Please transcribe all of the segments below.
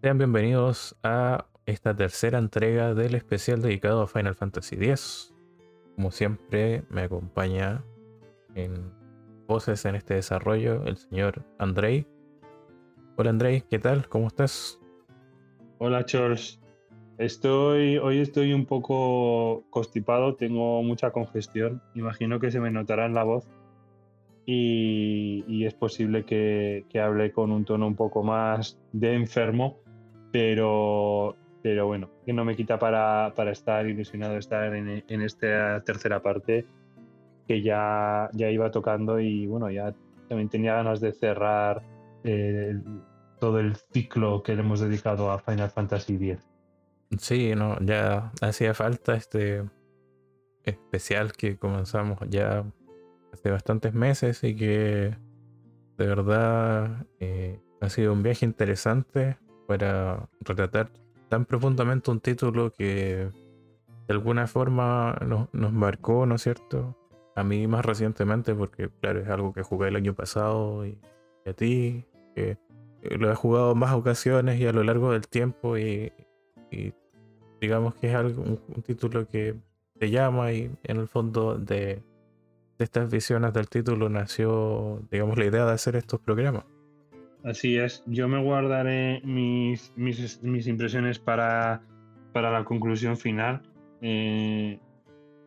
Sean bienvenidos a esta tercera entrega del especial dedicado a Final Fantasy X. Como siempre, me acompaña en voces en este desarrollo el señor Andrei. Hola Andrei, ¿qué tal? ¿Cómo estás? Hola Charles. Estoy, hoy estoy un poco constipado, tengo mucha congestión. Imagino que se me notará en la voz. Y, es posible que, hable con un tono un poco más de enfermo, pero, pero bueno, que no me quita para, estar ilusionado de estar en, esta tercera parte que ya, ya iba tocando y bueno, ya también tenía ganas de cerrar eh, todo el ciclo que le hemos dedicado a Final Fantasy X. Sí, no, ya hacía falta este especial que comenzamos ya hace bastantes meses y que de verdad eh, ha sido un viaje interesante para retratar tan profundamente un título que de alguna forma nos, nos marcó, ¿no es cierto? A mí más recientemente, porque claro, es algo que jugué el año pasado y, a ti, que lo he jugado más ocasiones y a lo largo del tiempo y, digamos que es algo, un, título que te llama y en el fondo de, estas visiones del título nació, digamos, la idea de hacer estos programas. Así es, yo me guardaré mis, mis, impresiones para, para, la conclusión final. Eh,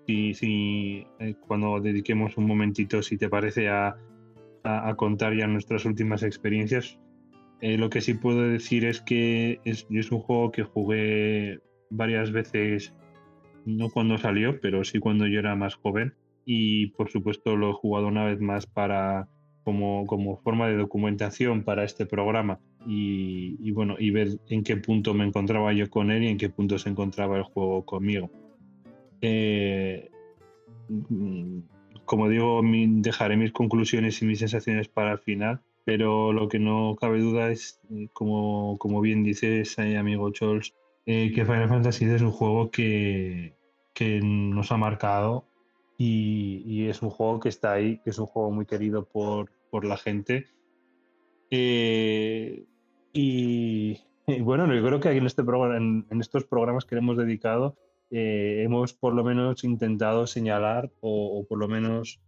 si, eh, cuando dediquemos un momentito, si te parece, a, a, contar ya nuestras últimas experiencias. Eh, lo que sí puedo decir es que es, es un juego que jugué varias veces, no cuando salió, pero sí cuando yo era más joven. Y por supuesto lo he jugado una vez más para como, forma de documentación para este programa y, bueno, y ver en qué punto me encontraba yo con él y en qué punto se encontraba el juego conmigo. Eh, como digo, dejaré mis conclusiones y mis sensaciones para el final, pero lo que no cabe duda es, eh, como, como bien dices, amigo Chols, eh, que Final Fantasy es un juego que, nos ha marcado y, es un juego que está ahí, que es un juego muy querido por, la gente. Eh, y, bueno, yo creo que aquí en, este programa, en, estos programas que le hemos dedicado, eh, hemos por lo menos intentado señalar o, por lo menos,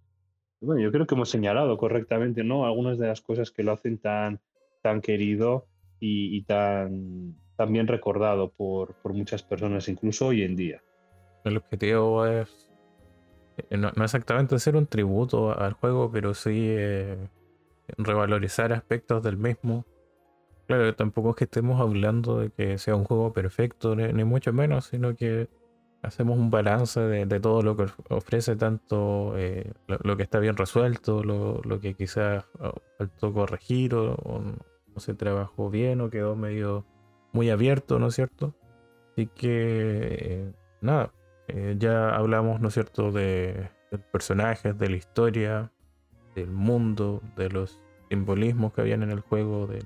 bueno, yo creo que hemos señalado correctamente, ¿no? Algunas de las cosas que lo hacen tan, tan querido y tan, también recordado por, muchas personas, incluso hoy en día. El objetivo es eh, no, exactamente hacer un tributo al juego, pero sí eh, revalorizar aspectos del mismo. Claro, tampoco es que estemos hablando de que sea un juego perfecto, ni, mucho menos, sino que hacemos un balance de, todo lo que ofrece, tanto eh, lo, que está bien resuelto, lo, que quizás oh, faltó corregir o, no se trabajó bien o quedó medio muy abierto, ¿no es cierto? Así que, nada, eh, ya hablamos, ¿no es cierto?, de, personajes, de la historia, del mundo, de los simbolismos que habían en el juego, de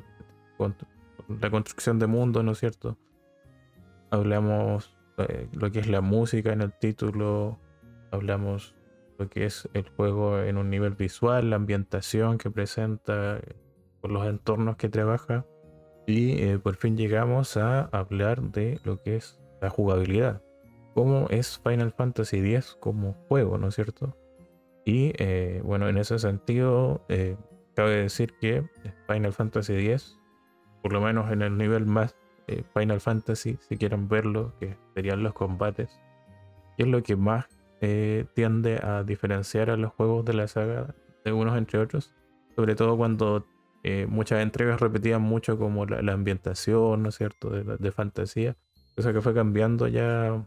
la construcción de mundo, ¿no es cierto? Hablamos de lo que es la música en el título, hablamos lo que es el juego en un nivel visual, la ambientación que presenta, los entornos que trabaja. Y eh, por fin llegamos a hablar de lo que es la jugabilidad. Cómo es Final Fantasy X como juego, ¿no es cierto? Y eh, bueno, en ese sentido, eh, cabe decir que Final Fantasy X, por lo menos en el nivel más Final Fantasy, si quieren verlo, que serían los combates, es lo que más tiende a diferenciar a los juegos de la saga de unos entre otros. Sobre todo cuando eh, muchas entregas repetían mucho como la, ambientación, ¿no es cierto?, de, fantasía, cosa que fue cambiando ya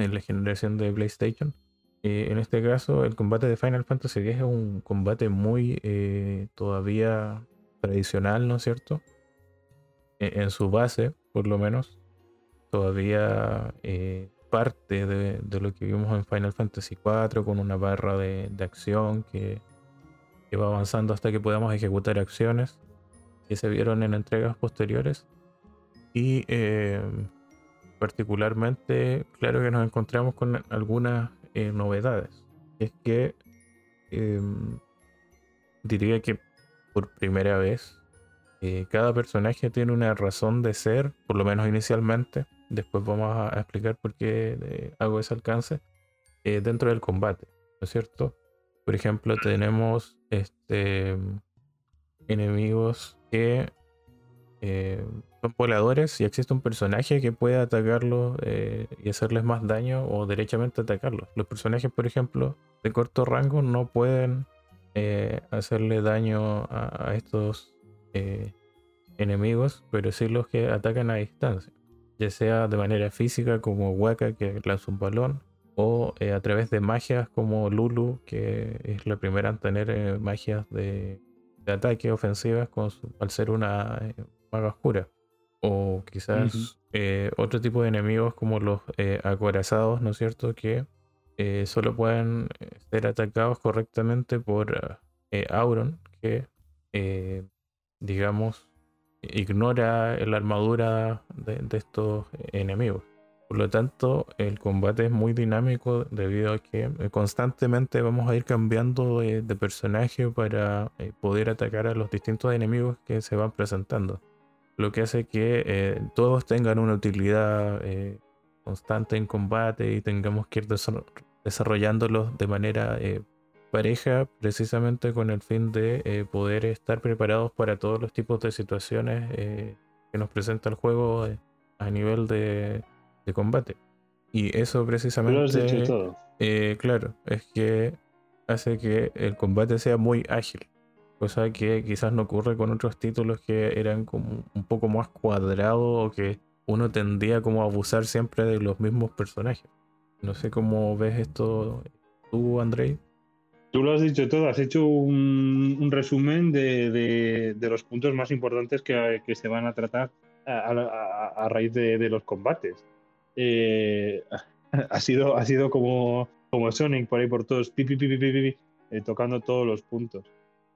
en la generación de PlayStation. Eh, en este caso, el combate de Final Fantasy X es un combate muy eh, todavía tradicional, ¿no es cierto? E, en su base, por lo menos, todavía parte de, lo que vimos en Final Fantasy IV con una barra de acción que que va avanzando hasta que podamos ejecutar acciones que se vieron en entregas posteriores. Y eh, particularmente, claro que nos encontramos con algunas eh, novedades. Es que em, diría que por primera vez eh, cada personaje tiene una razón de ser, por lo menos inicialmente. Después vamos a explicar por qué eh, hago ese alcance dentro del combate, ¿no es cierto? Por ejemplo, tenemos este, enemigos que son voladores y existe un personaje que puede atacarlos y hacerles más daño o derechamente atacarlos. Los personajes, por ejemplo, de corto rango no pueden eh, hacerle daño a, estos eh, enemigos, pero sí los que atacan a distancia, ya sea de manera física como Waka que lanza un balón, o eh, a través de magias como Lulu, que es la primera en tener magias de, ataque ofensivas con al ser una maga oscura. O quizás otro tipo de enemigos como los acorazados, ¿no es cierto? Que eh, solo pueden eh, ser atacados correctamente por eh, Auron, que digamos ignora la armadura de, estos enemigos. Por lo tanto, el combate es muy dinámico debido a que constantemente vamos a ir cambiando de, personaje para poder atacar a los distintos enemigos que se van presentando. Lo que hace que todos tengan una utilidad constante en combate y tengamos que ir desarrollándolos de manera eh, pareja precisamente con el fin de eh, poder estar preparados para todos los tipos de situaciones eh, que nos presenta el juego a nivel de, combate. Y eso precisamente... todo. claro, es que hace que el combate sea muy ágil. Cosa que quizás no ocurre con otros títulos que eran como un poco más cuadrados o que uno tendía como a abusar siempre de los mismos personajes. No sé cómo ves esto tú, Andrei. Tú lo has dicho todo, has hecho un, resumen de, los puntos más importantes que, se van a tratar a, raíz de, los combates. Eh, ha, sido, ha sido como, como Sonic por ahí por todos, pi, eh, tocando todos los puntos.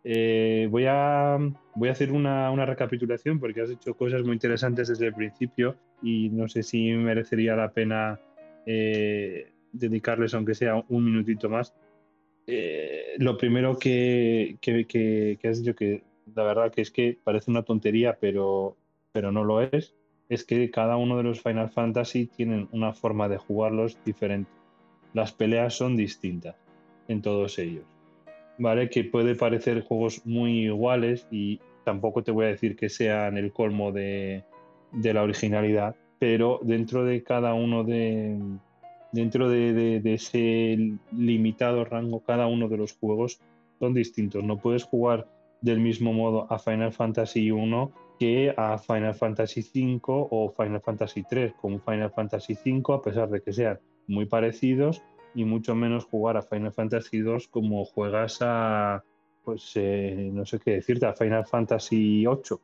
Eh, voy, a, voy a hacer una, una, recapitulación porque has hecho cosas muy interesantes desde el principio y no sé si merecería la pena eh, dedicarles, aunque sea un minutito más. Eh, lo primero que, que, has dicho, que la verdad que es que parece una tontería, pero, pero no lo es, es que cada uno de los Final Fantasy tienen una forma de jugarlos diferente. Las peleas son distintas en todos ellos. ¿Vale? Que puede parecer juegos muy iguales y tampoco te voy a decir que sean el colmo de, de la originalidad, pero dentro de cada uno de dentro de, ese limitado rango, cada uno de los juegos son distintos. No puedes jugar del mismo modo a Final Fantasy 1 que a Final Fantasy 5 o Final Fantasy 3, como Final Fantasy 5, a pesar de que sean muy parecidos, y mucho menos jugar a Final Fantasy 2 como juegas a, pues eh, no sé qué decirte, a Final Fantasy 8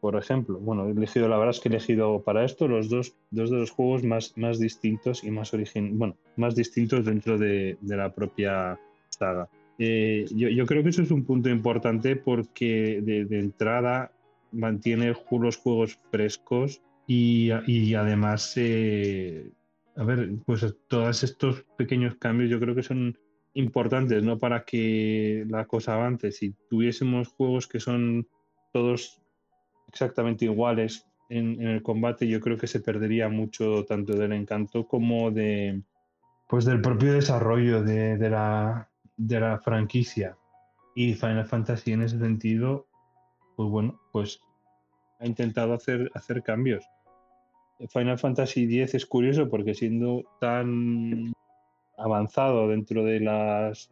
por ejemplo. Bueno, he elegido, la verdad es que he elegido para esto los dos, dos de los juegos más, más distintos y más origen, bueno, más distintos dentro de, la propia saga. Eh, yo, creo que eso es un punto importante porque de, entrada mantiene los juegos frescos y, además, eh, a ver, pues todos estos pequeños cambios yo creo que son importantes, ¿no? Para que la cosa avance. Si tuviésemos juegos que son todos exactamente iguales en, el combate, yo creo que se perdería mucho tanto del encanto como de pues del propio desarrollo de, la, de la franquicia. Y Final Fantasy en ese sentido, pues bueno, pues ha intentado hacer, hacer cambios. Final Fantasy X es curioso porque siendo tan avanzado dentro de las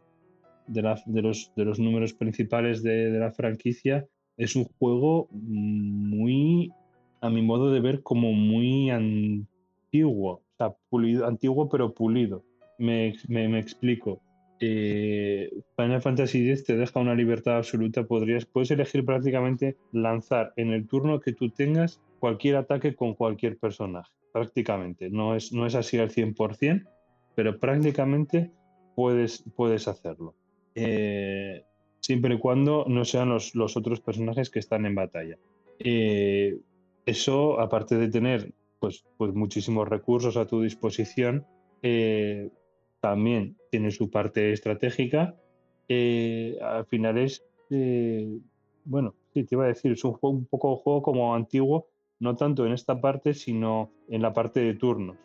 de, de, los, de los números principales de, de, la franquicia, es un juego muy, a mi modo de ver, como muy antiguo. O sea, pulido, antiguo pero pulido. Me, explico. Eh, Final Fantasy X te deja una libertad absoluta. Podrías, puedes elegir prácticamente lanzar en el turno que tú tengas cualquier ataque con cualquier personaje. Prácticamente. No es, no es así al 100%, pero prácticamente puedes, puedes hacerlo. Eh, siempre y cuando no sean los, otros personajes que están en batalla. Eh, eso, aparte de tener pues, pues muchísimos recursos a tu disposición, eh, también tiene su parte estratégica. Al final es bueno, te iba a decir, es un, un poco juego como antiguo, no tanto en esta parte, sino en la parte de turnos,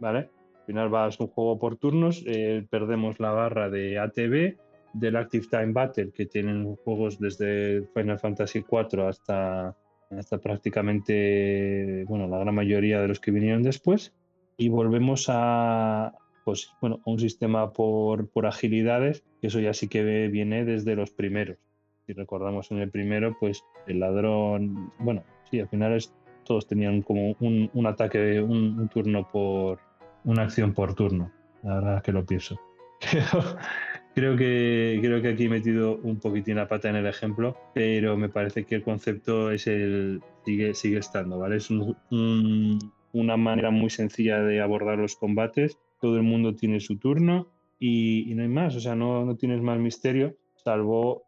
¿vale? Al final va, es un juego por turnos, eh, perdemos la barra de ATB, del Active Time Battle, que tienen juegos desde Final Fantasy IV hasta, hasta prácticamente, bueno, la gran mayoría de los que vinieron después, y volvemos a, pues, bueno, un sistema por, por agilidades, que eso ya sí que viene desde los primeros. Si recordamos en el primero, pues el ladrón, bueno, sí, al final es, todos tenían como un, ataque, un, turno por, una acción por turno. La verdad es que lo pienso. creo que, creo que aquí he metido un poquitín la pata en el ejemplo, pero me parece que el concepto es el, sigue, sigue estando, ¿vale? Es un, un, una manera muy sencilla de abordar los combates. Todo el mundo tiene su turno y, no hay más, o sea, no, no tienes más misterio salvo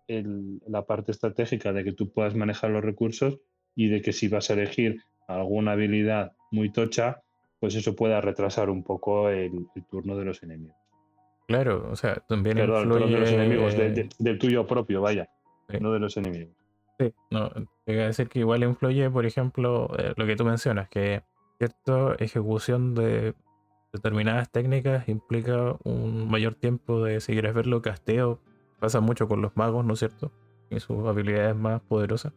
la parte estratégica de que tú puedas manejar los recursos y de que si vas a elegir alguna habilidad muy tocha, pues eso pueda retrasar un poco el, el turno de los enemigos. Claro, o sea, también Perdón, influye... de los enemigos, de, de, del tuyo propio, vaya, sí. no de los enemigos. Sí, no, te voy a decir que igual influye, por ejemplo, eh, lo que tú mencionas, que cierta ejecución de determinadas técnicas implica un mayor tiempo de, si quieres verlo, casteo Pasa mucho con los magos, ¿no es cierto? Y sus habilidades más poderosas.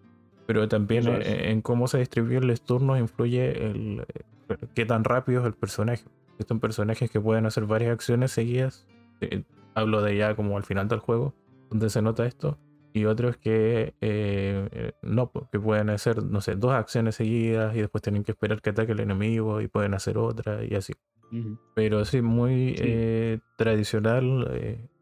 Pero también en, en, cómo se distribuyen los turnos influye el, el qué tan rápido es el personaje. Estos personajes que pueden hacer varias acciones seguidas. Eh, hablo de ya como al final del juego, donde se nota esto. Y otros que eh, no, que pueden hacer, no sé, dos acciones seguidas y después tienen que esperar que ataque el enemigo y pueden hacer otra y así. Uh -huh. Pero sí, muy sí. Eh, tradicional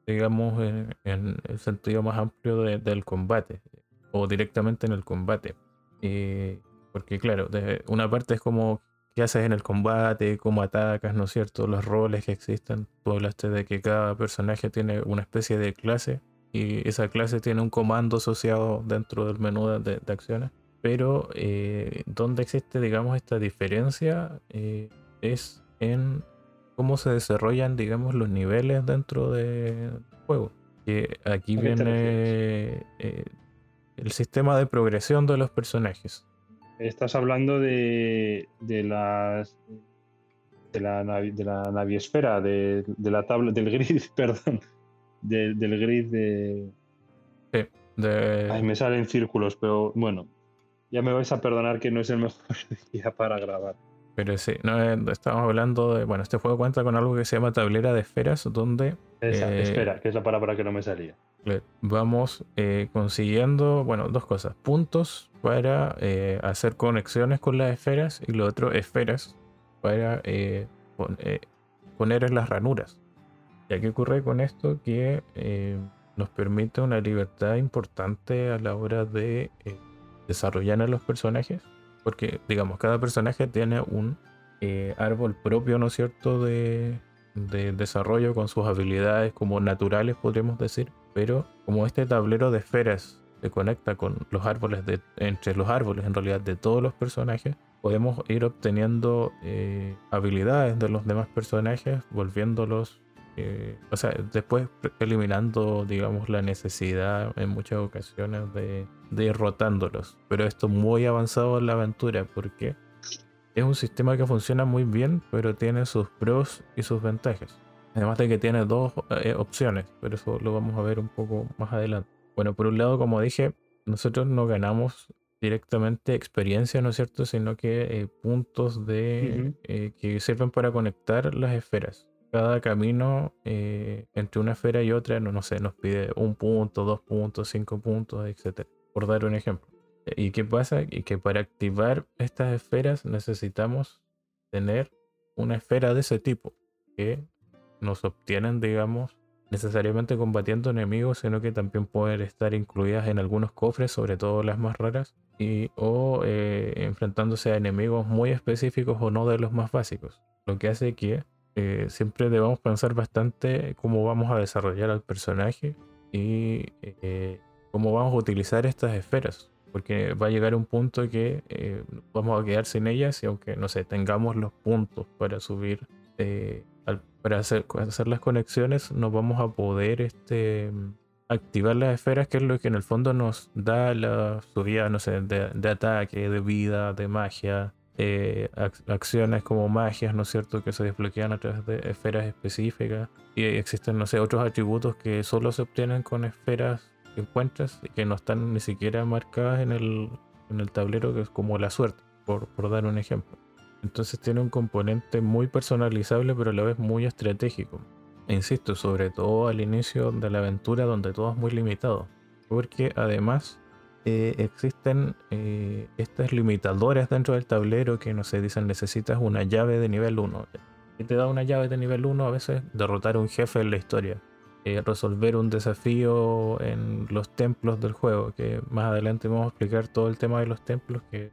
digamos, en, en, el sentido más amplio de, del combate, o directamente en el combate. Eh, porque claro, de una parte es como qué haces en el combate, cómo atacas, ¿no es cierto? Los roles que existen. Tú hablaste de que cada personaje tiene una especie de clase y esa clase tiene un comando asociado dentro del menú de, de acciones. Pero eh, donde existe, digamos, esta diferencia eh, es en cómo se desarrollan, digamos, los niveles dentro del juego. Que aquí viene eh, el sistema de progresión de los personajes. Estás hablando de, de las de la, de la naviesfera, de, de, la tabla, del grid, perdón, de, del grid de... Sí, de... Ay, me salen círculos, pero bueno, ya me vais a perdonar que no es el mejor día para grabar. Pero sí, no, estamos hablando de. Bueno, este juego cuenta con algo que se llama tablera de esferas, donde. Esa, eh, espera, que es la palabra que no me salía. Vamos eh, consiguiendo, bueno, dos cosas: puntos para eh, hacer conexiones con las esferas, y lo otro, esferas para eh, pon, poner en las ranuras. ¿Ya qué ocurre con esto? Que nos permite una libertad importante a la hora de desarrollar a los personajes porque, digamos, cada personaje tiene un árbol propio, ¿no es cierto?, de, de, desarrollo con sus habilidades como naturales, podríamos decir. Pero como este tablero de esferas se conecta con los árboles, de, entre los árboles en realidad de todos los personajes, podemos ir obteniendo eh, habilidades de los demás personajes, volviéndolos eh, o sea, después eliminando, digamos, la necesidad en muchas ocasiones de, de ir rotándolos. Pero esto muy avanzado en la aventura porque es un sistema que funciona muy bien, pero tiene sus pros y sus ventajas. Además de que tiene dos eh, opciones, pero eso lo vamos a ver un poco más adelante. Bueno, por un lado, como dije, nosotros no ganamos directamente experiencia, ¿no es cierto? Sino que eh, puntos de, uh -huh. eh, que sirven para conectar las esferas cada camino entre una esfera y otra, no, no sé, nos pide un punto, dos puntos, cinco puntos, etc. Por dar un ejemplo. ¿Y qué pasa? Y que para activar estas esferas necesitamos tener una esfera de ese tipo que nos obtienen, digamos, necesariamente combatiendo enemigos, sino que también pueden estar incluidas en algunos cofres, sobre todo las más raras, y, o eh, enfrentándose a enemigos muy específicos o no de los más básicos. Lo que hace que eh, siempre debemos pensar bastante cómo vamos a desarrollar al personaje y eh, cómo vamos a utilizar estas esferas. Porque va a llegar un punto que vamos a quedar sin ellas y aunque, no sé, tengamos los puntos para subir, para hacer, las conexiones, no vamos a poder este, activar las esferas, que es lo que en el fondo nos da la subida, no sé, de, ataque, de vida, de magia, eh, acciones como magias, ¿no es cierto?, que se desbloquean a través de esferas específicas. Y existen, no sé, otros atributos que solo se obtienen con esferas que encuentras y que no están ni siquiera marcadas en el, tablero, que es como la suerte, por dar un ejemplo. Entonces tiene un componente muy personalizable, pero a la vez muy estratégico insisto, sobre todo al inicio de la aventura donde todo es muy limitado. Porque además eh, existen eh, estas limitadoras dentro del tablero que no dicen necesitas una llave de nivel 1. Y te da una llave de nivel 1 a veces derrotar a un jefe en la historia. Eh, resolver un desafío en los templos del juego. Que más adelante vamos a explicar todo el tema de los templos, que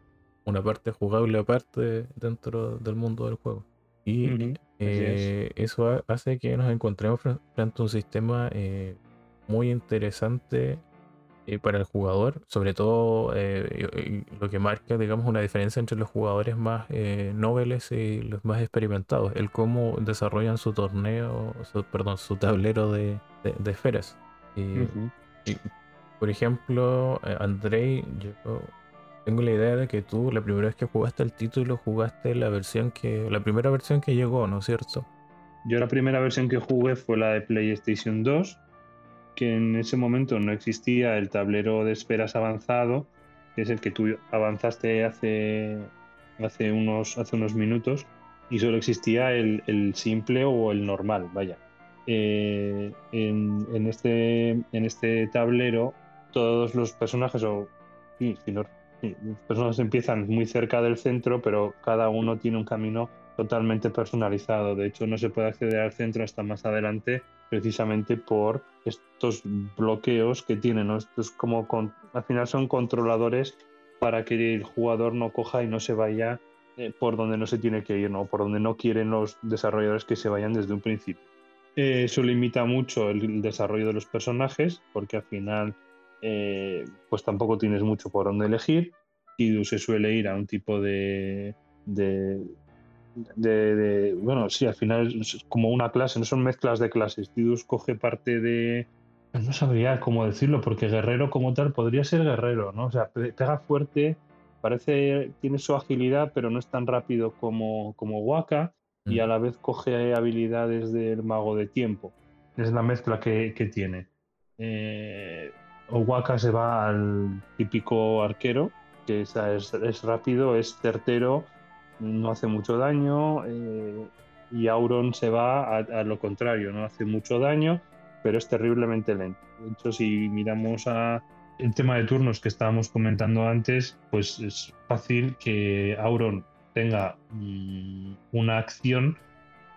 una parte jugable aparte dentro del mundo del juego. Y eh, eso hace que nos encontremos frente a un sistema eh, muy interesante eh, para el jugador, sobre todo lo que marca, digamos, una diferencia entre los jugadores más nobles y los más experimentados, el cómo desarrollan su torneo, perdón, su tablero de, esferas. por ejemplo, Andrei, yo tengo la idea de que tú la primera vez que jugaste el título jugaste la versión que la primera versión que llegó, ¿no es cierto? Yo la primera versión que jugué fue la de PlayStation 2, que en ese momento no existía el tablero de esferas avanzado, que es el que tú avanzaste hace, hace, unos, hace unos minutos, y solo existía el, simple o el normal, vaya. Eh, en, este, en este tablero todos los personajes, o sí, si no las personas empiezan muy cerca del centro, pero cada uno tiene un camino totalmente personalizado. De hecho, no se puede acceder al centro hasta más adelante, precisamente por estos bloqueos que tienen. Estos como al final son controladores para que el jugador no coja y no se vaya eh, por donde no se tiene que ir, ¿no? por donde no quieren los desarrolladores que se vayan desde un principio. Eh, eso limita mucho el desarrollo de los personajes, porque al final eh, pues tampoco tienes mucho por dónde elegir. Tidus se suele ir a un tipo de, de, Bueno, sí, al final es como una clase, no son mezclas de clases. Tidus coge parte de. No sabría cómo decirlo, porque guerrero como tal podría ser guerrero, ¿no? O sea, pega fuerte, parece. tiene su agilidad, pero no es tan rápido como, como Waka, y a mm. la vez coge habilidades del mago de tiempo. Es la mezcla que, que tiene. Eh, Owaka se va al típico arquero, que es, rápido, es certero, no hace mucho daño, eh, y Auron se va a, lo contrario, no hace mucho daño, pero es terriblemente lento. De hecho, si miramos a el tema de turnos que estábamos comentando antes, pues es fácil que Auron tenga mm, una acción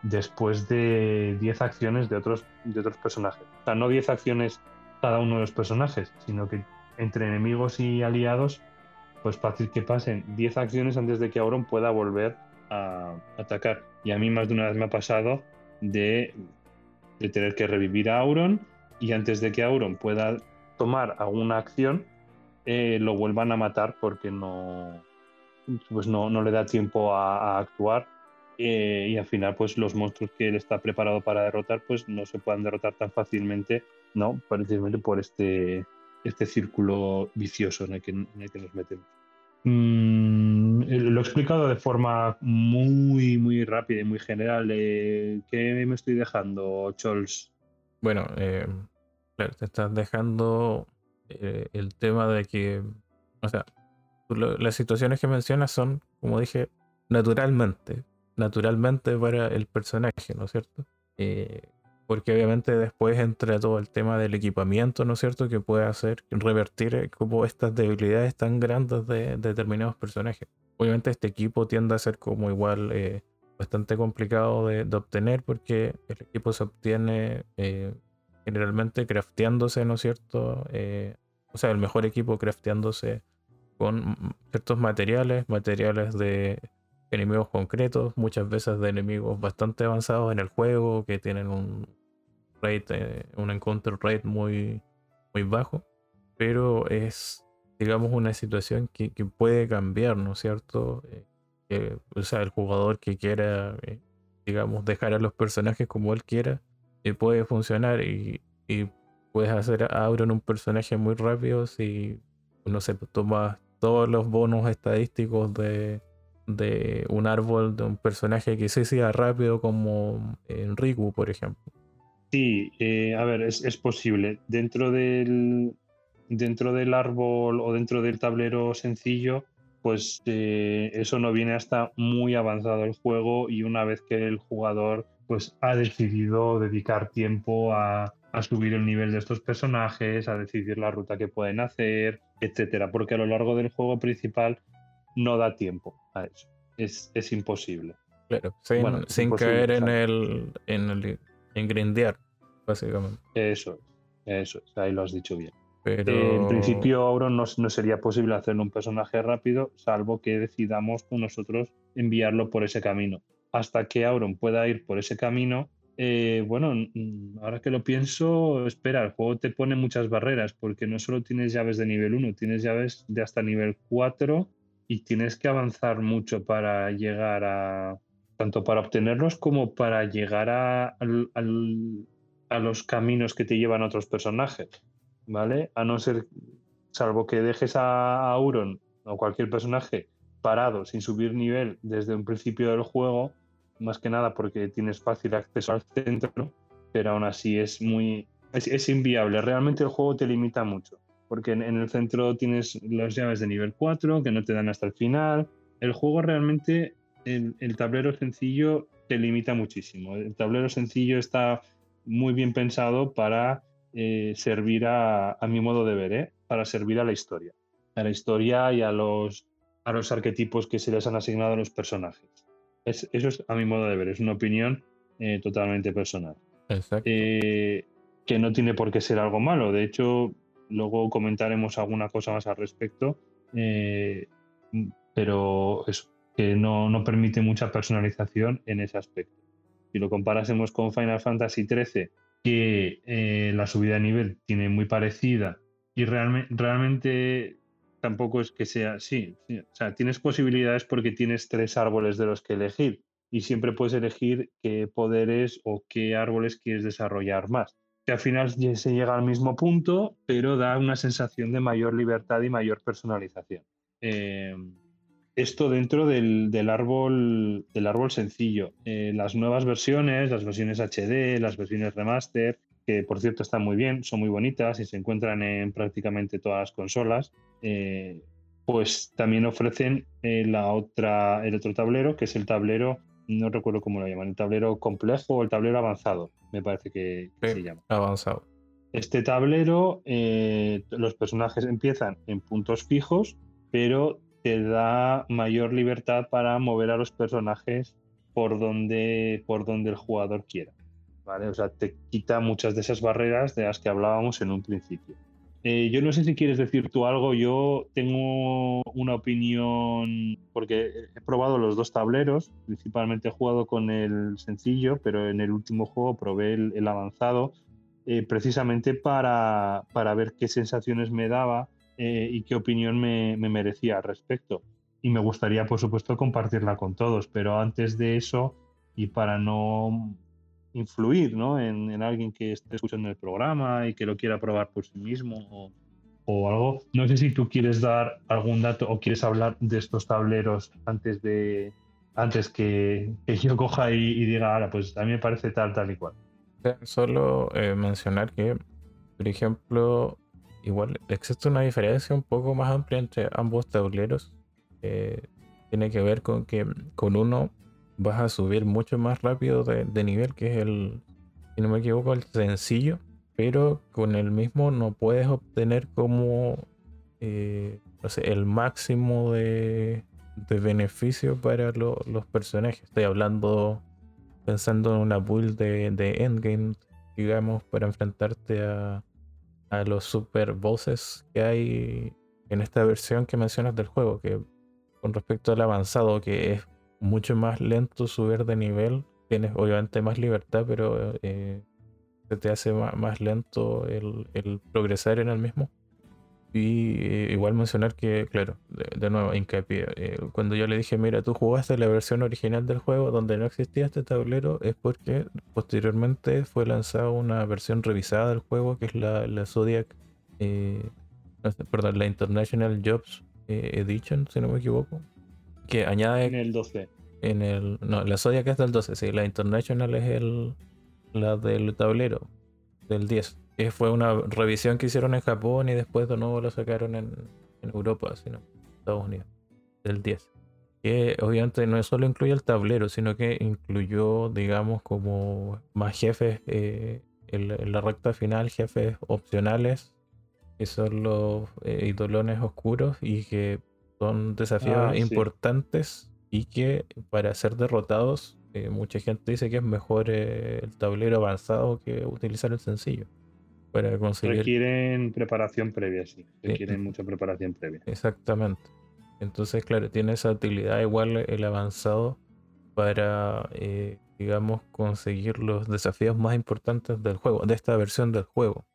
después de 10 acciones de otros, de otros personajes. O sea, no 10 acciones cada uno de los personajes, sino que entre enemigos y aliados, pues fácil que pasen 10 acciones antes de que Auron pueda volver a atacar. Y a mí más de una vez me ha pasado de, tener que revivir a Auron y antes de que Auron pueda tomar alguna acción, eh, lo vuelvan a matar porque no, pues no, no le da tiempo a, actuar eh, y al final pues los monstruos que él está preparado para derrotar pues no se puedan derrotar tan fácilmente ¿no? Precisamente por este, este círculo vicioso en el que, nos metemos. Mm, lo he explicado de forma muy, muy rápida y muy general. Eh, ¿Qué me estoy dejando, Chols? Bueno, eh, te estás dejando eh, el tema de que, o sea, las situaciones que mencionas son, como dije, naturalmente, naturalmente para el personaje, ¿no es cierto? Porque obviamente después entra todo el tema del equipamiento, ¿no es cierto?, que puede hacer revertir eh, como estas debilidades tan grandes de, determinados personajes. Obviamente este equipo tiende a ser como igual eh, bastante complicado de, obtener porque el equipo se obtiene eh, generalmente crafteándose, ¿no es cierto? o sea, el mejor equipo crafteándose con ciertos materiales, materiales de enemigos concretos, muchas veces de enemigos bastante avanzados en el juego, que tienen un, eh, un encounter rate muy, muy bajo, pero es, digamos, una situación que, puede cambiar, ¿no es cierto? Eh, o sea, el jugador que quiera, eh, digamos, dejar a los personajes como él quiera, puede funcionar y, puedes hacer a Auron un personaje muy rápido si, no sé, tomas todos los bonos estadísticos de, de un árbol de un personaje que sí sea rápido como en Riku, por ejemplo. Sí, eh, a ver, es, posible. Dentro del, dentro del árbol o dentro del tablero sencillo, pues eh, eso no viene hasta muy avanzado el juego y una vez que el jugador pues ha decidido dedicar tiempo a, a subir el nivel de estos personajes, a decidir la ruta que pueden hacer, etcétera, porque a lo largo del juego principal no da tiempo a eso. Es, es imposible. Claro, sin, caer en el, en el en grindear, básicamente. Eso, eso, ahí lo has dicho bien. Pero... en principio, Auron no, no, sería posible hacer un personaje rápido, salvo que decidamos con nosotros enviarlo por ese camino. Hasta que Auron pueda ir por ese camino, eh, bueno, ahora que lo pienso, espera, el juego te pone muchas barreras, porque no solo tienes llaves de nivel 1, tienes llaves de hasta nivel 4 y tienes que avanzar mucho para llegar a, tanto para obtenerlos como para llegar a, los caminos que te llevan otros personajes, ¿vale? A no ser, salvo que dejes a Auron o cualquier personaje parado sin subir nivel desde un principio del juego, más que nada porque tienes fácil acceso al centro, pero aún así es muy, es inviable. Realmente el juego te limita mucho porque en, el centro tienes las llaves de nivel 4 que no te dan hasta el final. El juego realmente, el, tablero sencillo te limita muchísimo. El tablero sencillo está muy bien pensado para eh, servir a, mi modo de ver, ¿eh? para servir a la historia. A la historia y a los, a los arquetipos que se les han asignado a los personajes. eso es a mi modo de ver, es una opinión eh, totalmente personal. Exacto. que no tiene por qué ser algo malo. De hecho, luego comentaremos alguna cosa más al respecto, pero eso, que no, no, permite mucha personalización en ese aspecto. Si lo comparásemos con Final Fantasy XIII, que eh, la subida de nivel tiene muy parecida y realmente, realmente tampoco es que sea así. O sea, tienes posibilidades porque tienes tres árboles de los que elegir y siempre puedes elegir qué poderes o qué árboles quieres desarrollar más que al final se llega al mismo punto, pero da una sensación de mayor libertad y mayor personalización. Eh, esto dentro del, árbol, del árbol sencillo. Eh, las nuevas versiones, las versiones HD, las versiones remaster, que por cierto están muy bien, son muy bonitas y se encuentran en prácticamente todas las consolas, eh, pues también ofrecen la otra, el otro tablero, que es el tablero no recuerdo cómo lo llaman, el tablero complejo o el tablero avanzado, me parece que, se llama. Avanzado. Este tablero, eh, los personajes empiezan en puntos fijos, pero te da mayor libertad para mover a los personajes por donde, por donde el jugador quiera. ¿vale? O sea, te quita muchas de esas barreras de las que hablábamos en un principio. Eh, yo no sé si quieres decir tú algo, yo tengo una opinión, porque he probado los dos tableros, principalmente he jugado con el sencillo, pero en el último juego probé el, avanzado, eh, precisamente para, para, ver qué sensaciones me daba eh, y qué opinión me, me merecía al respecto. Y me gustaría, por supuesto, compartirla con todos, pero antes de eso, y para no influir ¿no? en, alguien que esté escuchando el programa y que lo quiera probar por sí mismo o, algo. No sé si tú quieres dar algún dato o quieres hablar de estos tableros antes de antes que, yo coja y, diga, ahora, pues a mí me parece tal, tal y cual. Solo eh, mencionar que, por ejemplo, igual existe una diferencia un poco más amplia entre ambos tableros. tiene que ver con que con uno vas a subir mucho más rápido de, nivel, que es el, si no me equivoco, el sencillo. Pero con el mismo no puedes obtener como eh, el máximo de, de beneficio para los personajes. Estoy hablando pensando en una build de endgame, digamos, para enfrentarte a, a los super bosses que hay en esta versión que mencionas del juego, que con respecto al avanzado, que es mucho más lento subir de nivel. Tienes obviamente más libertad, pero eh, se te hace más, lento el, progresar en el mismo. Y eh, igual mencionar que, claro, de, nuevo, hincapié. Eh, cuando yo le dije, mira, tú jugaste la versión original del juego donde no existía este tablero, es porque posteriormente fue lanzada una versión revisada del juego, que es la, la Zodiac, eh, perdón, la International Jobs Edition, si no me equivoco, que añade. En el 12. En el, no, la Zodiac es del 12, sí, la International es el, la del tablero, del 10 fue una revisión que hicieron en Japón y después de nuevo lo sacaron en, Europa, sino en Estados Unidos, del 10. Que obviamente no solo incluye el tablero, sino que incluyó, digamos, como más jefes eh, en, la recta final, jefes opcionales, que son los eh, idolones oscuros y que son desafíos ah, importantes y que para ser derrotados, eh, mucha gente dice que es mejor el tablero avanzado que utilizar el sencillo para conseguir. Requieren preparación previa, sí. Requieren mucha preparación previa. Exactamente. Entonces, claro, tiene esa utilidad igual el avanzado para, eh, digamos, conseguir los desafíos más importantes del juego, de esta versión del juego.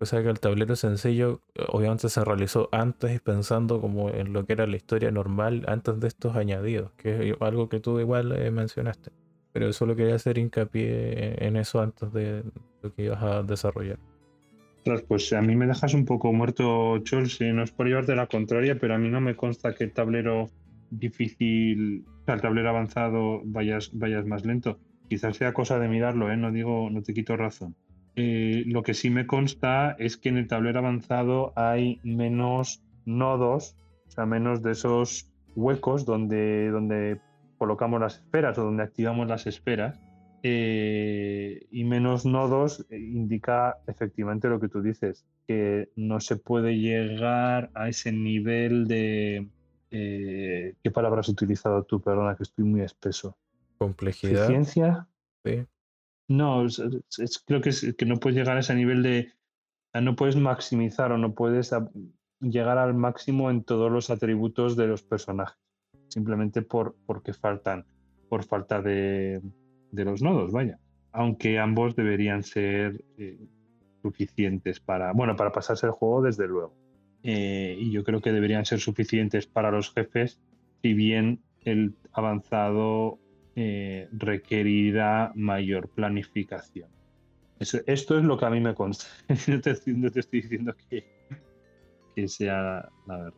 O sea que el tablero sencillo obviamente se realizó antes y pensando como en lo que era la historia normal antes de estos añadidos, que es algo que tú igual eh, mencionaste. Pero solo quería hacer hincapié en eso antes de lo que ibas a desarrollar pues a mí me dejas un poco muerto, Chols, no es por llevarte la contraria, pero a mí no me consta que el tablero difícil, o sea, el tablero avanzado vayas, vayas más lento. Quizás sea cosa de mirarlo, ¿eh? no digo, no te quito razón. Eh, lo que sí me consta es que en el tablero avanzado hay menos nodos, o sea, menos de esos huecos donde, donde colocamos las esferas o donde activamos las esferas eh, y menos nodos eh, indica efectivamente lo que tú dices, que no se puede llegar a ese nivel de... Eh, ¿Qué palabra has utilizado tú? Perdona, que estoy muy espeso. Complejidad. ¿Eficiencia? Sí. No, creo que, es, que no puedes llegar a ese nivel de... No puedes maximizar o no puedes llegar al máximo en todos los atributos de los personajes, simplemente por, porque faltan, por falta de, de los nodos, vaya. Aunque ambos deberían ser eh, suficientes para, bueno, para pasarse el juego desde luego. Eh, y yo creo que deberían ser suficientes para los jefes, si bien el avanzado eh, requerirá mayor planificación. esto es lo que a mí me consta. no, te, estoy diciendo que, que sea la verdad.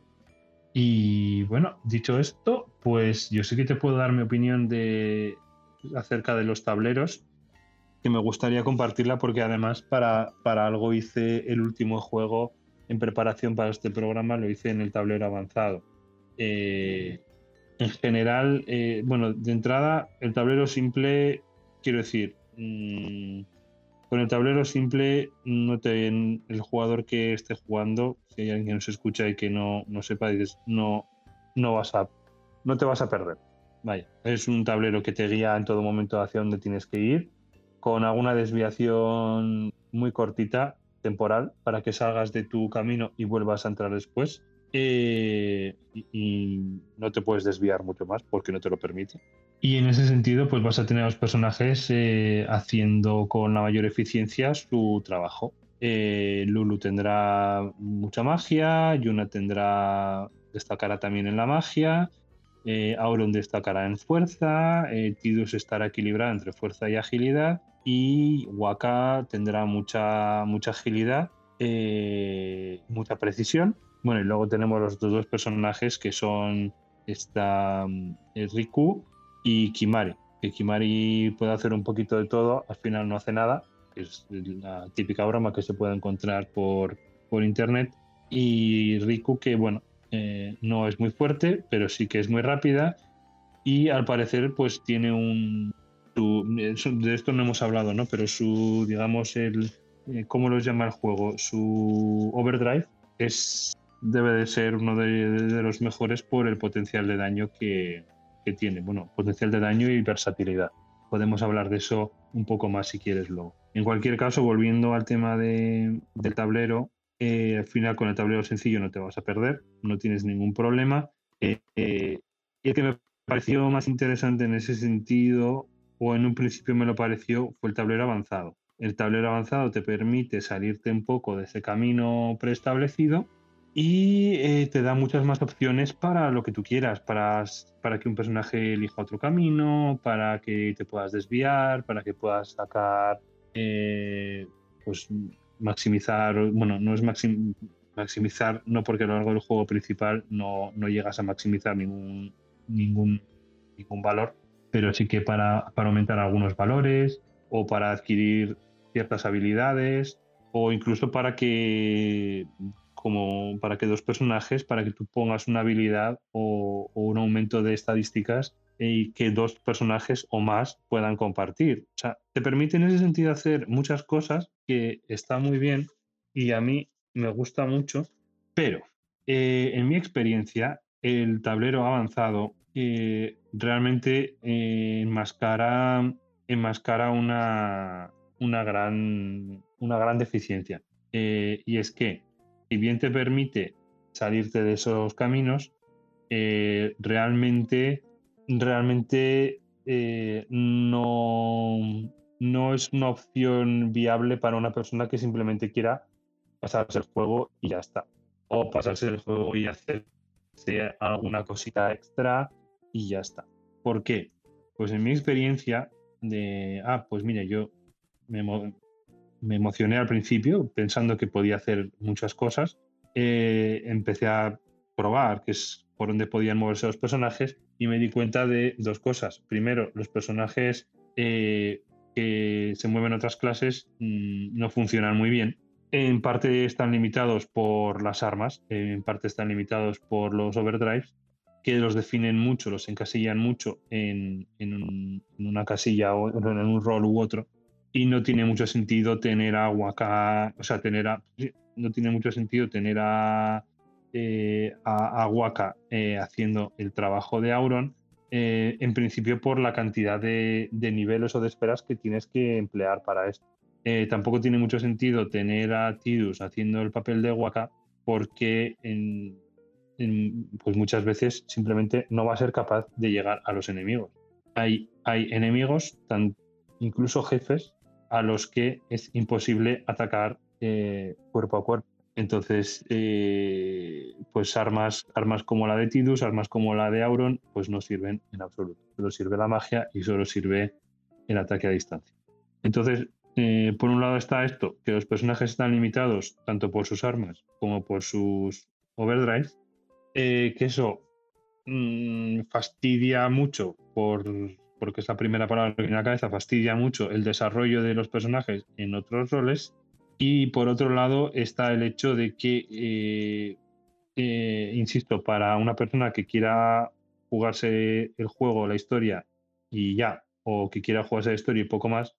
Y bueno, dicho esto, pues yo sé que te puedo dar mi opinión de, acerca de los tableros que me gustaría compartirla porque además para, para algo hice el último juego en preparación para este programa, lo hice en el tablero avanzado. Eh, en general, eh, bueno, de entrada, el tablero simple, quiero decir, mm, con el tablero simple, no te, el jugador que esté jugando, si hay alguien que nos escucha y que no, no sepa, dices, no, no, vas a, no te vas a perder. Vaya, es un tablero que te guía en todo momento hacia donde tienes que ir, con alguna desviación muy cortita, temporal, para que salgas de tu camino y vuelvas a entrar después. Eh, y, no te puedes desviar mucho más porque no te lo permite. Y en ese sentido, pues vas a tener a los personajes eh, haciendo con la mayor eficiencia su trabajo. Eh, Lulu tendrá mucha magia, Yuna tendrá destacará también en la magia, eh, Auron destacará en fuerza, eh, Tidus estará equilibrado entre fuerza y agilidad y Waka tendrá mucha, mucha agilidad, eh, mucha precisión. Bueno, y luego tenemos los dos personajes que son esta, eh, Riku y Kimari. Que Kimari puede hacer un poquito de todo, al final no hace nada, es la típica broma que se puede encontrar por, por internet. Y Riku, que bueno, eh, no es muy fuerte, pero sí que es muy rápida y al parecer pues tiene un... de esto no hemos hablado, ¿no? Pero su, digamos, el... Eh, ¿Cómo los llama el juego? Su overdrive es, debe de ser uno de, los mejores por el potencial de daño que, que tiene. Bueno, potencial de daño y versatilidad. Podemos hablar de eso un poco más si quieres luego. En cualquier caso, volviendo al tema de, del tablero, eh, al final con el tablero sencillo no te vas a perder, no tienes ningún problema. Eh, eh, y el que me pareció más interesante en ese sentido, o en un principio me lo pareció, fue el tablero avanzado. El tablero avanzado te permite salirte un poco de ese camino preestablecido y te da muchas más opciones para lo que tú quieras, para, para que un personaje elija otro camino, para que te puedas desviar, para que puedas sacar, pues maximizar, bueno, no es maximizar, no porque a lo largo del juego principal no, no llegas a maximizar ningún, ningún, ningún valor, pero sí que para, para aumentar algunos valores o para adquirir ciertas habilidades o incluso para que como para que dos personajes, para que tú pongas una habilidad o, un aumento de estadísticas y que dos personajes o más puedan compartir. O sea, te permite en ese sentido hacer muchas cosas que está muy bien y a mí me gusta mucho, pero eh, en mi experiencia el tablero avanzado eh, realmente eh, enmascara, enmascara una, una, gran, una gran deficiencia. y es que si bien te permite salirte de esos caminos, realmente, realmente eh, no, no es una opción viable para una persona que simplemente quiera pasarse el juego y ya está. O pasarse el juego y hacer alguna cosita extra y ya está. ¿Por qué? Pues en mi experiencia de, ah, pues mire, yo me, me emocioné al principio pensando que podía hacer muchas cosas. Eh, empecé a probar que es por donde podían moverse los personajes y me di cuenta de dos cosas. Primero, los personajes eh, que se mueven otras clases mm, no funcionan muy bien. En parte están limitados por las armas, en parte están limitados por los overdrives, que los definen mucho, los encasillan mucho en, en una casilla o en un rol u otro y no tiene mucho sentido tener a Waka, o sea, tener a, no tiene mucho sentido tener a, eh, a, Waka eh, haciendo el trabajo de Auron, eh, en principio por la cantidad de, niveles o de esperas que tienes que emplear para esto. tampoco tiene mucho sentido tener a Tidus haciendo el papel de Waka porque pues muchas veces simplemente no va a ser capaz de llegar a los enemigos. Hay, hay enemigos, tan, incluso jefes, a los que es imposible atacar cuerpo a cuerpo. Entonces, eh, pues armas, armas como la de Tidus, armas como la de Auron, pues no sirven en absoluto. Solo sirve la magia y solo sirve el ataque a distancia. Entonces, eh, por un lado está esto, que los personajes están limitados tanto por sus armas como por sus overdrives, que eso mm, fastidia mucho por, porque es la primera palabra que viene a la cabeza, fastidia mucho el desarrollo de los personajes en otros roles. Y por otro lado está el hecho de que, eh, eh, insisto, para una persona que quiera jugarse el juego, la historia y ya, o que quiera jugarse la historia y poco más,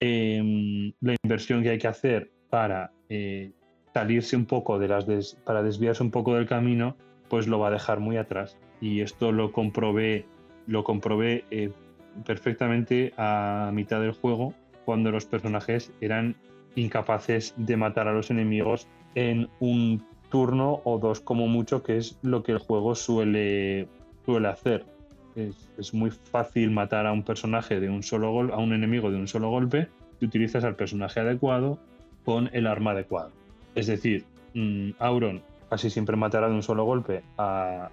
em, la inversión que hay que hacer para eh, salirse un poco de las para desviarse un poco del camino, pues lo va a dejar muy atrás. Y esto lo comprobé, lo comprobé perfectamente a mitad del juego cuando los personajes eran incapaces de matar a los enemigos en un turno o dos como mucho, que es lo que el juego suele, suele hacer. Es, muy fácil matar a un personaje de un solo gol, a un enemigo de un solo golpe si utilizas al personaje adecuado con el arma adecuado. Es decir, mm, Auron casi siempre matará de un solo golpe a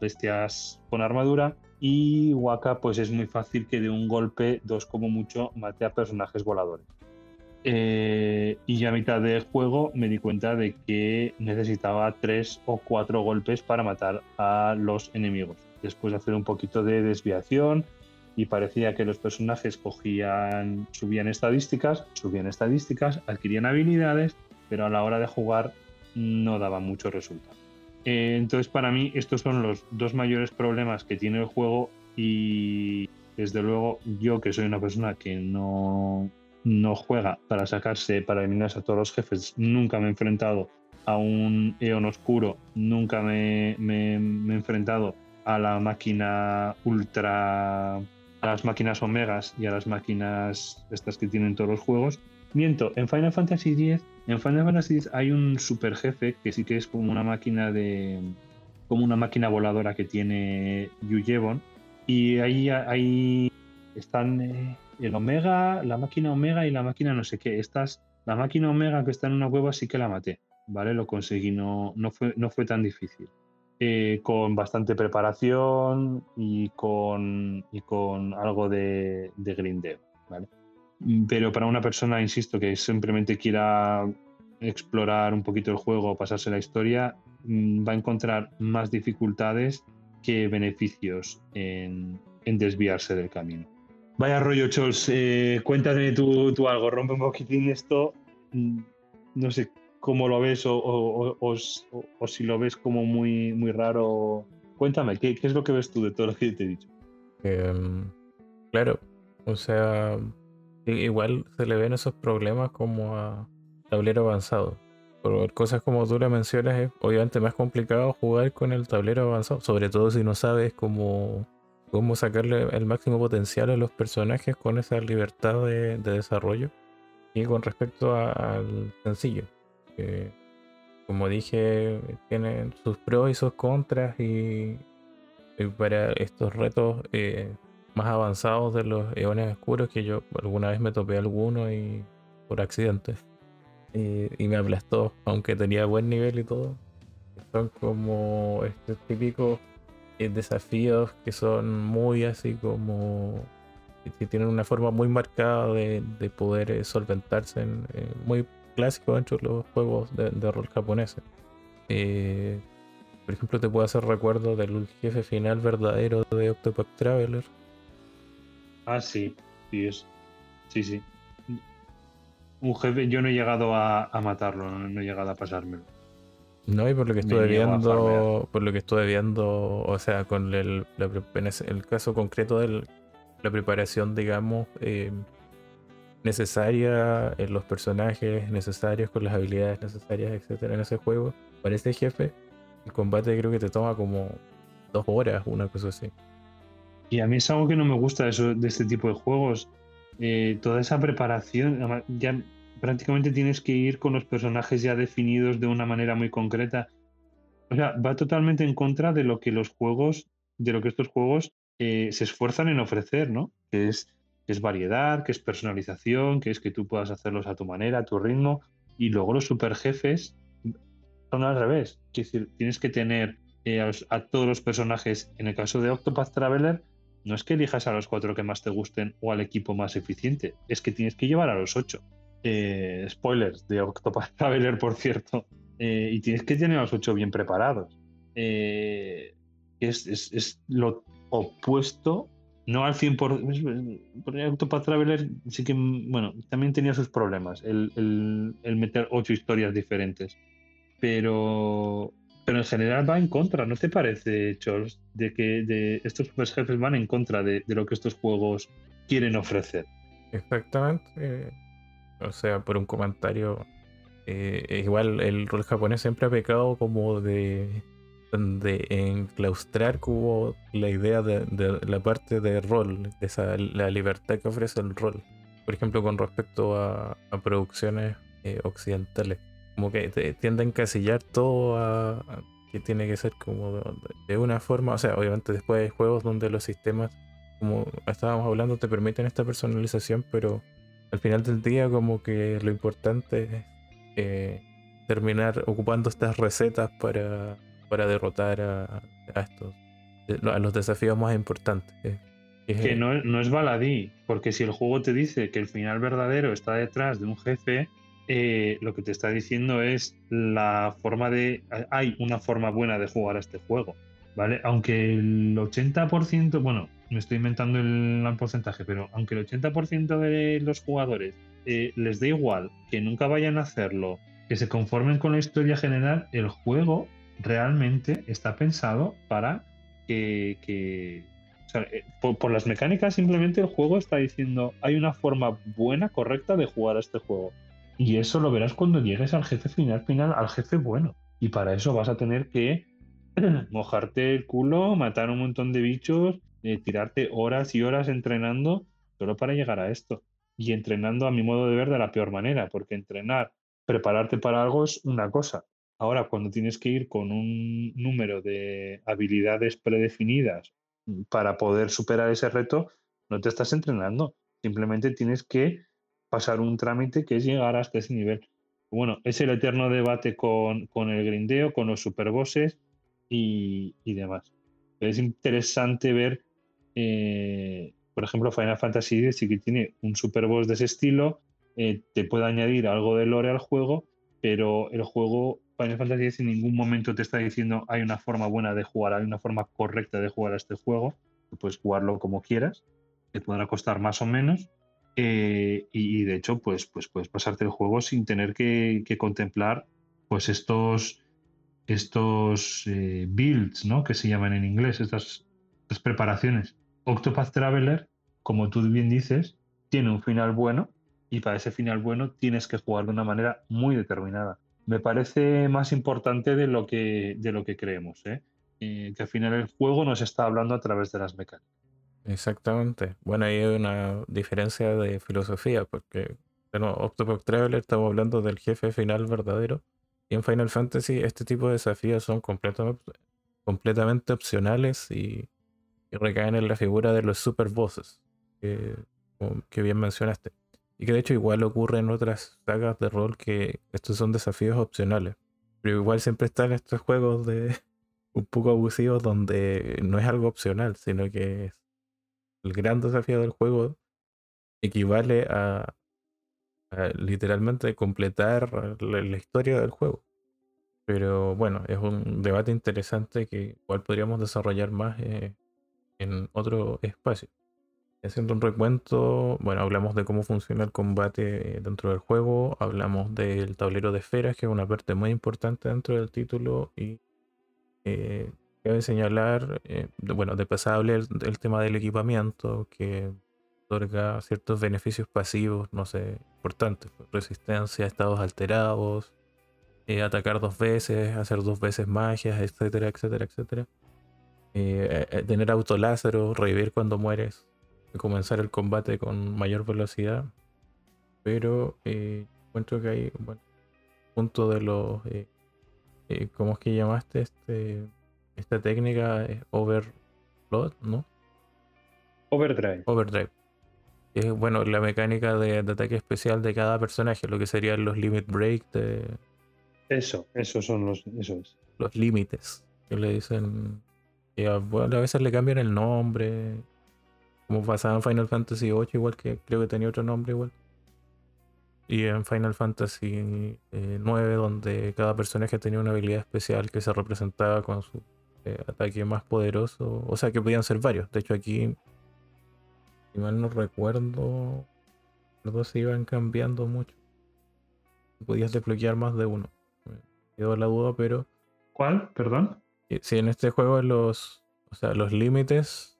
bestias con armadura y Waka, pues es muy fácil que de un golpe, dos como mucho, mate a personajes voladores. Eh, y ya a mitad del juego me di cuenta de que necesitaba tres o cuatro golpes para matar a los enemigos. Después de hacer un poquito de desviación y parecía que los personajes cogían, subían estadísticas, subían estadísticas, adquirían habilidades, pero a la hora de jugar no daba mucho resultado. Eh, entonces, para mí, estos son los dos mayores problemas que tiene el juego y desde luego yo que soy una persona que no, no juega para sacarse, para eliminarse a todos los jefes, nunca me he enfrentado a un Eon oscuro, nunca me, me, he enfrentado a la máquina ultra, a las máquinas omegas y a las máquinas estas que tienen todos los juegos. Miento, en Final Fantasy X en Final Fantasy hay un super jefe que sí que es como una máquina de. como una máquina voladora que tiene Yuyevon. Y ahí, ahí están eh, el Omega, la máquina Omega y la máquina no sé qué. Estas, la máquina Omega que está en una cueva sí que la maté. ¿vale? Lo conseguí, no, no, fue, no fue tan difícil. Eh, con bastante preparación y con, y con algo de, de grindeo, ¿vale? Pero para una persona, insisto, que simplemente quiera explorar un poquito el juego o pasarse la historia, mm, va a encontrar más dificultades que beneficios en, en desviarse del camino. Vaya rollo, Chols. Eh, cuéntame tú, tú, algo, rompe un poquitín esto. Mm, no sé cómo lo ves o, o, o, si lo ves como muy, muy raro. Cuéntame, ¿qué, ¿qué, es lo que ves tú de todo lo que te he dicho? Em, claro, o sea, igual se le ven esos problemas como a tablero avanzado. Por cosas como tú le mencionas, es obviamente más complicado jugar con el tablero avanzado, sobre todo si no sabes cómo cómo sacarle el máximo potencial a los personajes con esa libertad de, desarrollo. Y con respecto al sencillo, que como dije, tiene sus pros y sus contras y, para estos retos eh, más avanzados de los eones oscuros que yo alguna vez me topé alguno y por accidente y, me aplastó, aunque tenía buen nivel y todo. Son como este típico desafíos que son muy así como que tienen una forma muy marcada de, poder eh, solventarse en, eh, muy clásico dentro de los juegos de, rol japoneses. por ejemplo, te puedo hacer recuerdo del jefe final verdadero de Octopath Traveler. Ah, sí, sí. Sí, sí. Un jefe, yo no he llegado a, matarlo, no he llegado a pasármelo. No, y por lo que estuve viendo, por lo que estuve viendo, o sea, con el, el caso concreto de la preparación, digamos, eh, necesaria en los personajes necesarios, con las habilidades necesarias, etcétera, en ese juego, para este jefe, el combate creo que te toma como dos horas, una cosa así. Y a mí es algo que no me gusta de, eso, de este tipo de juegos. Eh, toda esa preparación, ya prácticamente tienes que ir con los personajes ya definidos de una manera muy concreta. O sea, va totalmente en contra de lo que los juegos, de lo que estos juegos eh, se esfuerzan en ofrecer, ¿no? Que es, es variedad, que es personalización, que es que tú puedas hacerlos a tu manera, a tu ritmo. Y luego los superjefes son al revés. Es decir, tienes que tener eh, a, todos los personajes. En el caso de Octopath Traveler, no es que elijas a los cuatro que más te gusten o al equipo más eficiente, es que tienes que llevar a los ocho. Eh, spoilers de Octopath Traveler, por cierto, eh, y tienes que tener los ocho bien preparados. Eh, es, es, lo opuesto, no al 100%. Porque Octopath Traveler sí que, bueno, también tenía sus problemas, el, el, meter ocho historias diferentes. Pero, pero en general va en contra, ¿no te parece, Charles? De que de estos super jefes van en contra de, de lo que estos juegos quieren ofrecer. Exactamente o sea, por un comentario. Eh, igual el rol japonés siempre ha pecado como de, de enclaustrar como la idea de, la parte de rol, de esa, la libertad que ofrece el rol. Por ejemplo, con respecto a, producciones eh, occidentales. Como que tiende a encasillar todo a, que tiene que ser como de, una forma. O sea, obviamente después hay juegos donde los sistemas, como estábamos hablando, te permiten esta personalización, pero al final del día como que lo importante es eh, terminar ocupando estas recetas para, para derrotar a, estos, a los desafíos más importantes. que no, no, es baladí, porque si el juego te dice que el final verdadero está detrás de un jefe, eh, lo que te está diciendo es la forma de... Hay una forma buena de jugar a este juego, ¿vale? Aunque el 80%, bueno, me estoy inventando el, porcentaje, pero aunque el 80% de los jugadores eh, les da igual que nunca vayan a hacerlo, que se conformen con la historia general, el juego realmente está pensado para que, eh, por, las mecánicas simplemente el juego está diciendo hay una forma buena, correcta de jugar a este juego. Y eso lo verás cuando llegues al jefe final, final, al jefe bueno. Y para eso vas a tener que mojarte el culo, matar un montón de bichos, eh, tirarte horas y horas entrenando solo para llegar a esto. Y entrenando a mi modo de ver de la peor manera, porque entrenar, prepararte para algo es una cosa. Ahora, cuando tienes que ir con un número de habilidades predefinidas para poder superar ese reto, no te estás entrenando. Simplemente tienes que pasar un trámite que es llegar hasta ese nivel. bueno, es el eterno debate con, con el grindeo, con los superbosses y, y demás. Es interesante ver, eh, por ejemplo, Final Fantasy X sí que tiene un superboss de ese estilo, eh, te puede añadir algo de lore al juego, pero el juego Final Fantasy X en ningún momento te está diciendo hay una forma buena de jugar, hay una forma correcta de jugar a este juego, puedes jugarlo como quieras, te podrá costar más o menos, eh, y, de hecho, pues, pues puedes pasarte el juego sin tener que, contemplar pues estos, estos eh, builds, ¿no? Que se llaman en inglés, estas, preparaciones. Octopath Traveler, como tú bien dices, tiene un final bueno y para ese final bueno tienes que jugar de una manera muy determinada. Me parece más importante de lo que, de lo que creemos, ¿eh? que al final el juego nos está hablando a través de las mecánicas. Exactamente. Bueno, ahí hay una diferencia de filosofía, porque en Octopath Traveler estamos hablando del jefe final verdadero, y en Final Fantasy este tipo de desafíos son completamente, completamente opcionales y, recaen en la figura de los super bosses, que, que bien mencionaste. Y que de hecho igual ocurre en otras sagas de rol que estos son desafíos opcionales. Pero igual siempre están estos juegos de un poco abusivos donde no es algo opcional, sino que es el gran desafío del juego equivale a, literalmente completar la, historia del juego. Pero bueno, es un debate interesante que igual podríamos desarrollar más eh, en otro espacio. Haciendo un recuento, bueno, hablamos de cómo funciona el combate dentro del juego, hablamos del tablero de esferas, que es una parte muy importante dentro del título, y eh, Cabe señalar, eh, bueno, de pasable el, tema del equipamiento que otorga ciertos beneficios pasivos, no sé, importantes, pues, resistencia estados alterados, eh, atacar dos veces, hacer dos veces magias, etcétera, etcétera, etcétera. Eh, tener auto lázaro, revivir cuando mueres, comenzar el combate con mayor velocidad. Pero encuentro que hay un punto de los. ¿Cómo es que llamaste? Este esta técnica overload, ¿no? Overdrive. Overdrive. Es bueno, la mecánica de, ataque especial de cada personaje, lo que serían los limit break de. Eso, esos son los. Eso es. Los límites. Que le dicen. a, bueno, a veces le cambian el nombre. Como pasaba en Final Fantasy VIII, igual que creo que tenía otro nombre igual. Y en Final Fantasy IX, eh, donde cada personaje tenía una habilidad especial que se representaba con su eh, ataque más poderoso. O sea que podían ser varios. De hecho aquí, si mal no recuerdo, los dos se iban cambiando mucho. Podías desbloquear más de uno. Me quedó la duda, pero... ¿Cuál? Perdón. Si en este juego los, o sea, los límites,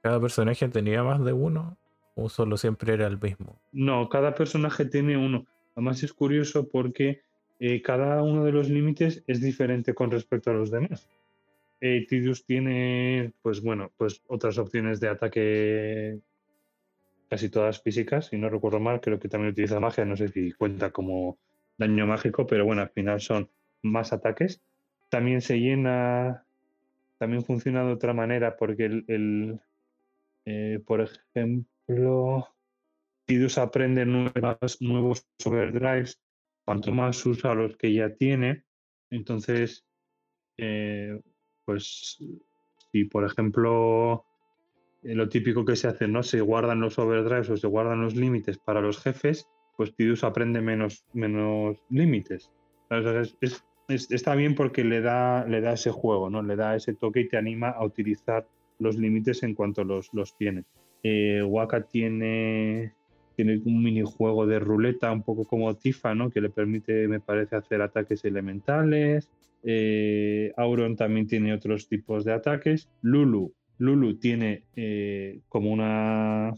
cada personaje tenía más de uno o solo siempre era el mismo. No, cada personaje tiene uno. Además es curioso porque eh, cada uno de los límites es diferente con respecto a los demás. Eh, Tidus tiene, pues bueno, pues otras opciones de ataque casi todas físicas, si no recuerdo mal, creo que también utiliza magia, no sé si cuenta como daño mágico, pero bueno, al final son más ataques. También se llena, también funciona de otra manera, porque el, eh, por ejemplo, Tidus aprende nuevos overdrives, cuanto más usa los que ya tiene, entonces eh, pues si por ejemplo eh, lo típico que se hace, ¿no? Se guardan los overdrives o se guardan los límites para los jefes, pues Tidus aprende menos, menos límites. está bien porque le da, le da ese juego, ¿no? Le da ese toque y te anima a utilizar los límites en cuanto los, los tiene. Eh, Waka tiene, tiene un minijuego de ruleta, un poco como Tifa, ¿no? Que le permite, me parece, hacer ataques elementales. Eh, Auron también tiene otros tipos de ataques. Lulu, Lulu tiene eh, como una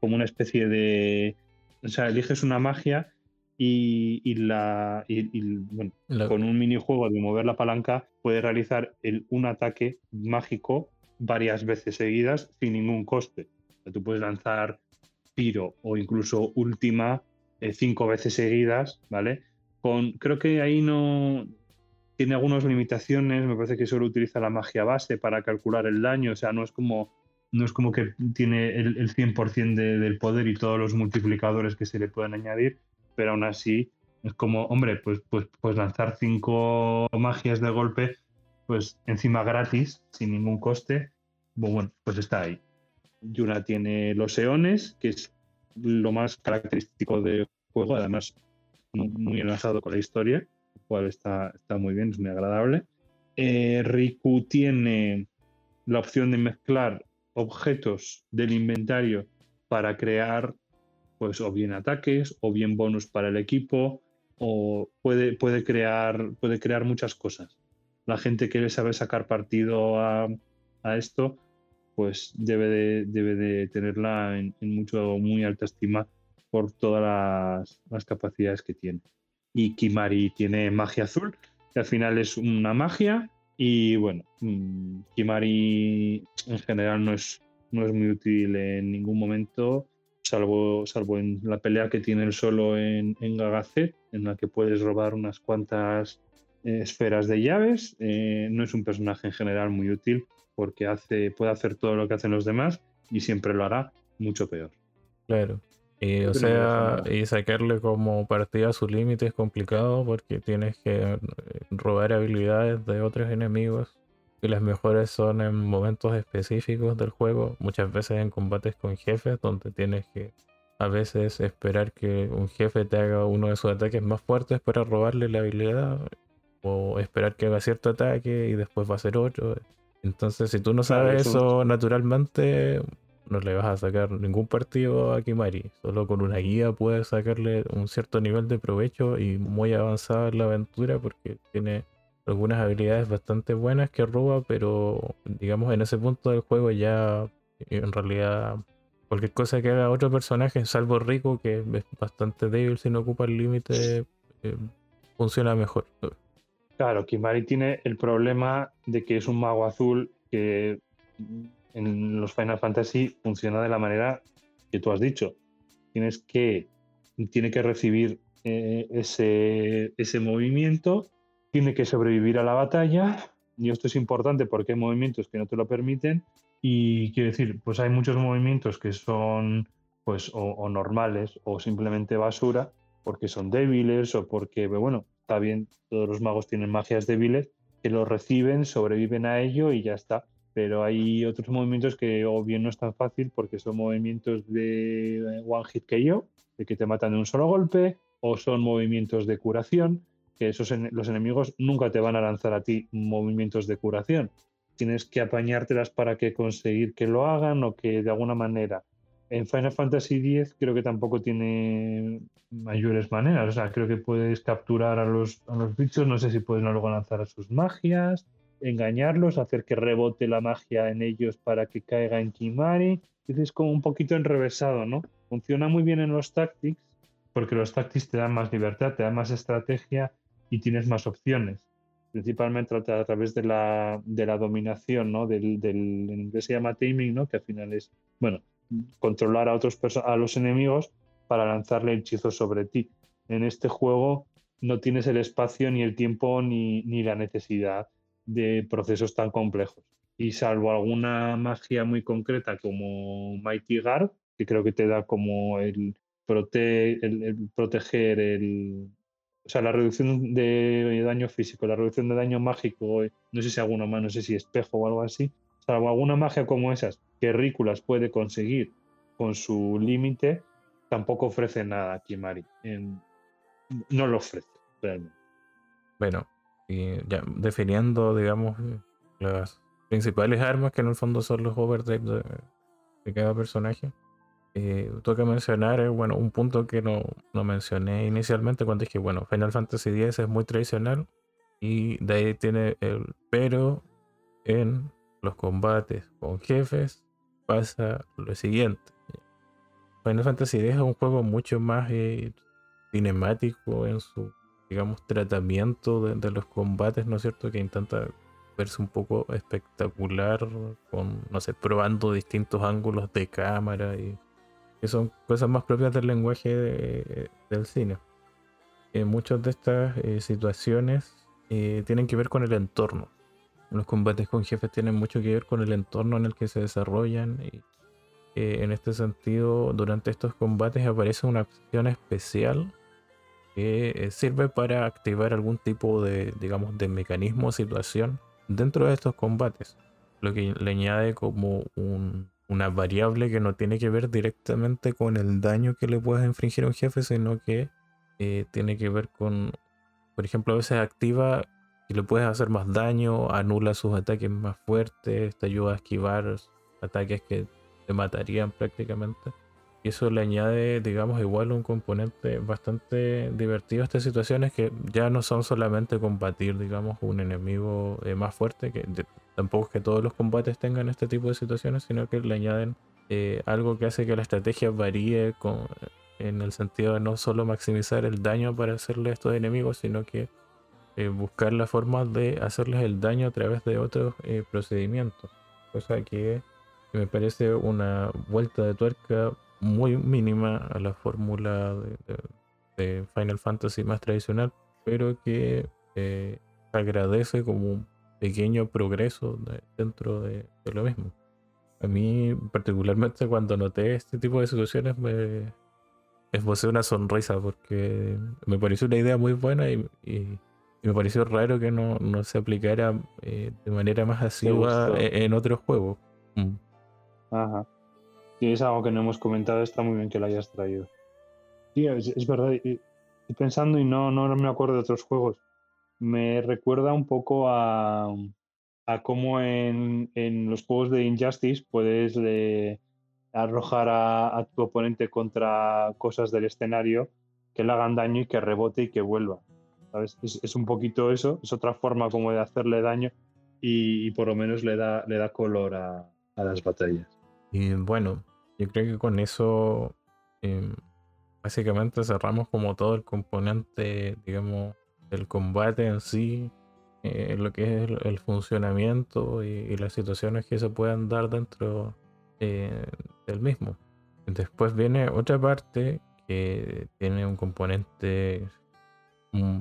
como una especie de, o sea, eliges una magia y, la, con un minijuego de mover la palanca puedes realizar el, un ataque mágico varias veces seguidas sin ningún coste. tú puedes lanzar Piro o incluso Última eh, cinco veces seguidas, ¿vale? Con, creo que ahí no, tiene algunas limitaciones, me parece que solo utiliza la magia base para calcular el daño, o sea, no es como, no es como que tiene el, 100% del poder y todos los multiplicadores que se le pueden añadir, pero aún así Es como, hombre, pues, pues, pues lanzar cinco magias de golpe, pues encima gratis, sin ningún coste, pues bueno, pues está ahí. Yuna tiene los eones, que es lo más característico del juego, además muy enlazado con la historia, cual está, muy bien, es muy agradable. Eh, Riku tiene la opción de mezclar objetos del inventario para crear, pues, o bien ataques, o bien bonus para el equipo, o puede, puede, crear, puede crear muchas cosas. La gente que sabe sacar partido a, esto, pues debe de, debe de tenerla en, mucho, muy alta estima por todas las, capacidades que tiene. Y Kimari tiene magia azul, que al final es una magia. Y bueno, mm, Kimari en general no es, no es muy útil en ningún momento salvo, salvo en la pelea que tiene él solo en, en Gagazet, en la que puedes robar unas cuantas eh, esferas de llaves. Eh, no es un personaje en general muy útil porque hace, puede hacer todo lo que hacen los demás y siempre lo hará mucho peor. Claro. Y, o sea, y sacarle como partida a su límite es complicado porque tienes que eh, robar habilidades de otros enemigos y las mejores son en momentos específicos del juego, muchas veces en combates con jefes, donde tienes que a veces esperar que un jefe te haga uno de sus ataques más fuertes para robarle la habilidad, o esperar que haga cierto ataque y después va a hacer otro. Entonces, si tú no sabes eso naturalmente, no le vas a sacar ningún partido a Kimari. Solo con una guía puedes sacarle un cierto nivel de provecho y muy avanzado en la aventura porque tiene algunas habilidades bastante buenas que roba, pero digamos en ese punto del juego ya en realidad cualquier cosa que haga otro personaje, salvo Rico, que es bastante débil si no ocupa el límite, eh, funciona mejor. Claro, Kimari tiene el problema de que es un mago azul que en los Final Fantasy funciona de la manera que tú has dicho. Tienes que, tiene que recibir eh, ese, ese movimiento tiene que sobrevivir a la batalla y esto es importante porque hay movimientos que no te lo permiten y quiero decir, pues hay muchos movimientos que son pues o, normales o simplemente basura porque son débiles o porque, bueno, está bien, todos los magos tienen magias débiles que lo reciben, sobreviven a ello y ya está. Pero hay otros movimientos que o bien no es tan fácil porque son movimientos de one hit KO, de que te matan de un solo golpe, o son movimientos de curación, que esos los enemigos nunca te van a lanzar a ti movimientos de curación. Tienes que apañártelas para que conseguir que lo hagan o que de alguna manera. En Final Fantasy X creo que tampoco tiene mayores maneras. O sea, creo que puedes capturar a los, a los bichos, no sé si puedes luego lanzar a sus magias, engañarlos, hacer que rebote la magia en ellos para que caiga en Kimari. Es como un poquito enrevesado, ¿no? Funciona muy bien en los tactics, porque los tactics te dan más libertad, te dan más estrategia y tienes más opciones. Principalmente a través de la, dominación, ¿no? Del, del, inglés se llama taming, ¿no? Que al final es, bueno, controlar a otros a los enemigos para lanzarle hechizos sobre ti. En este juego no tienes el espacio, ni el tiempo, ni la necesidad de procesos tan complejos. Y salvo alguna magia muy concreta como Mighty Guard, que creo que te da como el, prote el proteger el, o sea, la reducción de daño físico, la reducción de daño mágico, eh, no sé si alguno más, no sé si espejo o algo así, salvo alguna magia como esas que Rículas puede conseguir con su límite, tampoco ofrece nada aquí, Mari. no lo ofrece, realmente. Bueno, y ya definiendo, digamos, las principales armas que en el fondo son los overdrive de cada personaje. Eh, toca mencionar, eh, bueno, un punto que no, no, mencioné inicialmente cuando dije, bueno, Final Fantasy X es muy tradicional y de ahí tiene el pero en los combates con jefes pasa lo siguiente. Final Fantasy X es un juego mucho más eh, cinemático en su, digamos, tratamiento de, de, los combates, ¿no es cierto? Que intenta verse un poco espectacular con, no sé, probando distintos ángulos de cámara y que son cosas más propias del lenguaje del cine. Eh, muchas de estas eh, situaciones eh, tienen que ver con el entorno. Los combates con jefes tienen mucho que ver con el entorno en el que se desarrollan. Y en este sentido, durante estos combates aparece una acción especial que eh, sirve para activar algún tipo de, digamos, de mecanismo o situación dentro de estos combates. Lo que le añade como una variable que no tiene que ver directamente con el daño que le puedes infringir a un jefe, sino que eh, tiene que ver con, por ejemplo, a veces activa y le puedes hacer más daño, anula sus ataques más fuertes, te ayuda a esquivar ataques que te matarían prácticamente. Y eso le añade, digamos, igual un componente bastante divertido a estas situaciones que ya no son solamente combatir, digamos, un enemigo eh, más fuerte, que tampoco es que todos los combates tengan este tipo de situaciones, sino que le añaden eh, algo que hace que la estrategia varíe con, en el sentido de no solo maximizar el daño para hacerle a estos enemigos, sino que eh, buscar la forma de hacerles el daño a través de otros procedimientos. Cosa que me parece una vuelta de tuerca muy mínima a la fórmula de, Final Fantasy más tradicional, pero que eh, agradece como un pequeño progreso dentro de, lo mismo. A mí, particularmente cuando noté este tipo de situaciones, me esbocé una sonrisa porque me pareció una idea muy buena y, me pareció raro que no, se aplicara eh, de manera más asidua en, en otros juegos. Mm. Ajá. Si es algo que no hemos comentado, está muy bien que lo hayas traído. Sí, es, verdad. Estoy pensando y no, no me acuerdo de otros juegos. Me recuerda un poco a, a cómo en, en los juegos de Injustice puedes arrojar a, tu oponente contra cosas del escenario que le hagan daño y que rebote y que vuelva. ¿Sabes? Es, un poquito eso, es otra forma como de hacerle daño y, por lo menos le da, le da color a, a las batallas. Y bueno, yo creo que con eso em, básicamente cerramos como todo el componente, digamos, del combate en sí, eh, lo que es el, funcionamiento y, las situaciones que se puedan dar dentro eh, del mismo. Después viene otra parte que tiene un componente mm,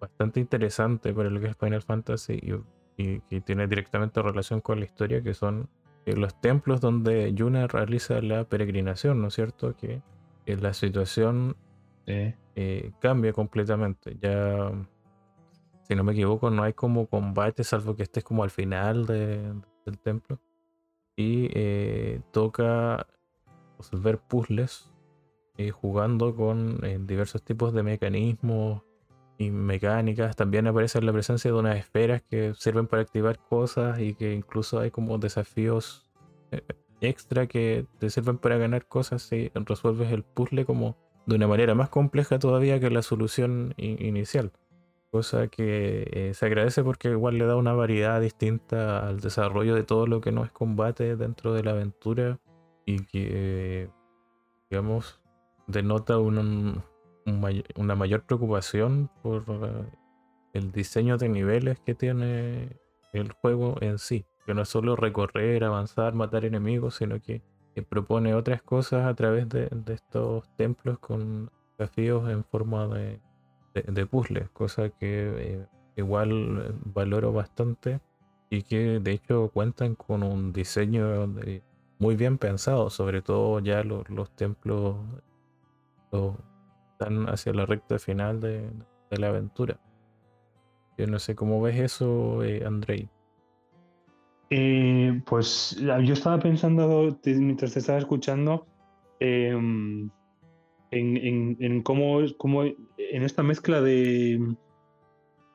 bastante interesante para lo que es Final Fantasy y, y que tiene directamente relación con la historia, que son eh, los templos donde Yuna realiza la peregrinación, ¿no es cierto? Que la situación eh, cambia completamente. Ya, si no me equivoco, no hay como combate, salvo que estés como al final del templo. Y eh, toca resolver puzzles jugando con diversos tipos de mecanismos y mecánicas. También aparece la presencia de unas esferas que sirven para activar cosas y que incluso hay como desafíos eh, extra que te sirven para ganar cosas si resuelves el puzzle como de una manera más compleja todavía que la solución inicial. Cosa que eh, se agradece porque igual le da una variedad distinta al desarrollo de todo lo que no es combate dentro de la aventura y que, digamos, denota un, una mayor preocupación por eh, el diseño de niveles que tiene el juego en sí. Que no es solo recorrer, avanzar, matar enemigos, sino que, propone otras cosas a través de, estos templos con desafíos en forma de, de, puzzles, cosa que eh, igual valoro bastante y que de hecho cuentan con un diseño muy bien pensado, sobre todo ya los, los templos, los están hacia la recta final de, la aventura. Yo no sé cómo ves eso, eh, Andrei. Eh, pues yo estaba pensando mientras te estaba escuchando em, en, cómo, cómo, en esta mezcla de,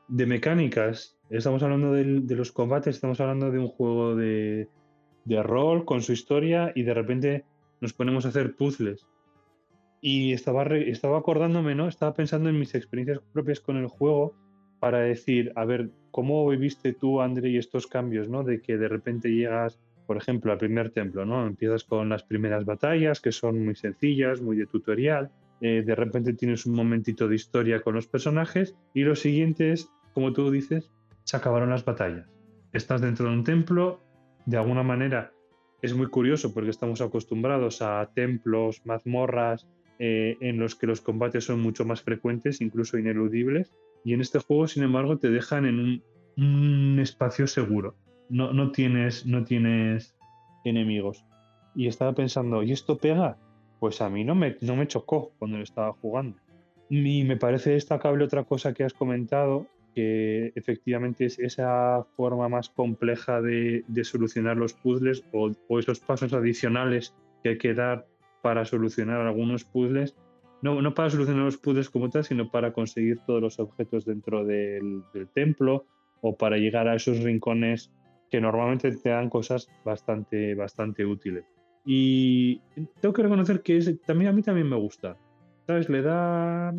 de mecánicas. Estamos hablando de, los combates, estamos hablando de un juego de, de rol con su historia y de repente nos ponemos a hacer puzzles. Y estaba, estaba acordándome, ¿no? Estaba pensando en mis experiencias propias con el juego para decir, a ver, ¿cómo viviste tú, André, estos cambios, ¿no? De que de repente llegas, por ejemplo, al primer templo, ¿no? Empiezas con las primeras batallas, que son muy sencillas, muy de tutorial. Eh, de repente tienes un momentito de historia con los personajes y lo siguiente es, como tú dices, se acabaron las batallas. Estás dentro de un templo, de alguna manera es muy curioso porque estamos acostumbrados a templos, mazmorras, eh, en los que los combates son mucho más frecuentes, incluso ineludibles, y en este juego, sin embargo, te dejan en un, espacio seguro. No, no, tienes, no tienes enemigos. Y estaba pensando, ¿y esto pega? Pues a mí no me, no me chocó cuando lo estaba jugando. Y me parece destacable otra cosa que has comentado, que efectivamente es esa forma más compleja de, solucionar los puzzles o, esos pasos adicionales que hay que dar para solucionar algunos puzzles. No, no para solucionar los puzzles como tal, sino para conseguir todos los objetos dentro del, templo o para llegar a esos rincones que normalmente te dan cosas bastante, bastante útiles. Y tengo que reconocer que también a mí también me gusta. ¿Sabes? Le da,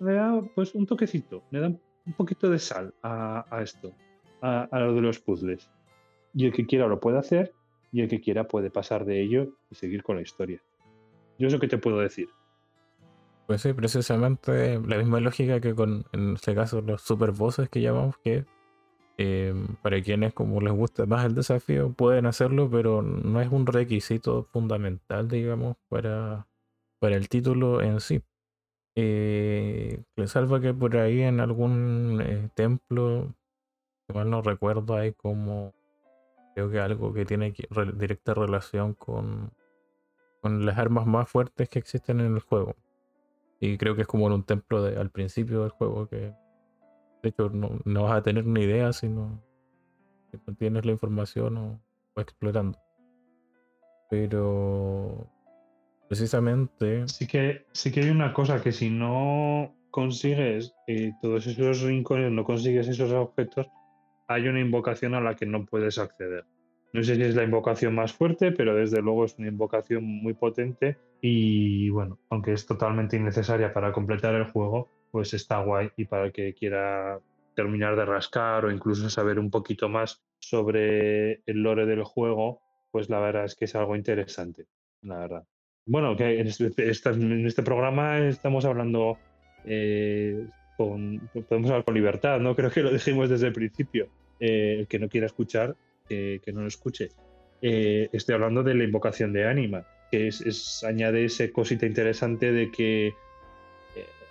le da pues un toquecito, le da un poquito de sal a, esto, a, lo de los puzzles. Y el que quiera lo puede hacer y el que quiera puede pasar de ello y seguir con la historia. Yo es lo que te puedo decir. Pues sí, precisamente la misma lógica que con, en este caso, los super que llamamos, que eh, para quienes como les gusta más el desafío pueden hacerlo, pero no es un requisito fundamental, digamos, para, para el título en sí. Eh, salva que por ahí en algún eh, templo, mal no recuerdo, hay como creo que algo que tiene directa relación con, con las armas más fuertes que existen en el juego. Y creo que es como en un templo de, al principio del juego que de hecho no, no vas a tener ni idea si no, tienes la información o, o explorando. Pero precisamente. Sí que, sí que hay una cosa que si no consigues eh, todos esos rincones, no consigues esos objetos, hay una invocación a la que no puedes acceder. No sé si es la invocación más fuerte, pero desde luego es una invocación muy potente y bueno, aunque es totalmente innecesaria para completar el juego, pues está guay y para el que quiera terminar de rascar o incluso saber un poquito más sobre el lore del juego, pues la verdad es que es algo interesante, la verdad. Bueno, que en este, este programa estamos hablando eh, con, podemos hablar con libertad, ¿no? Creo que lo dijimos desde el principio. Eh, el que no quiera escuchar, que no lo escuche. Eh, estoy hablando de la invocación de Anima, que es, añade ese cosita interesante de que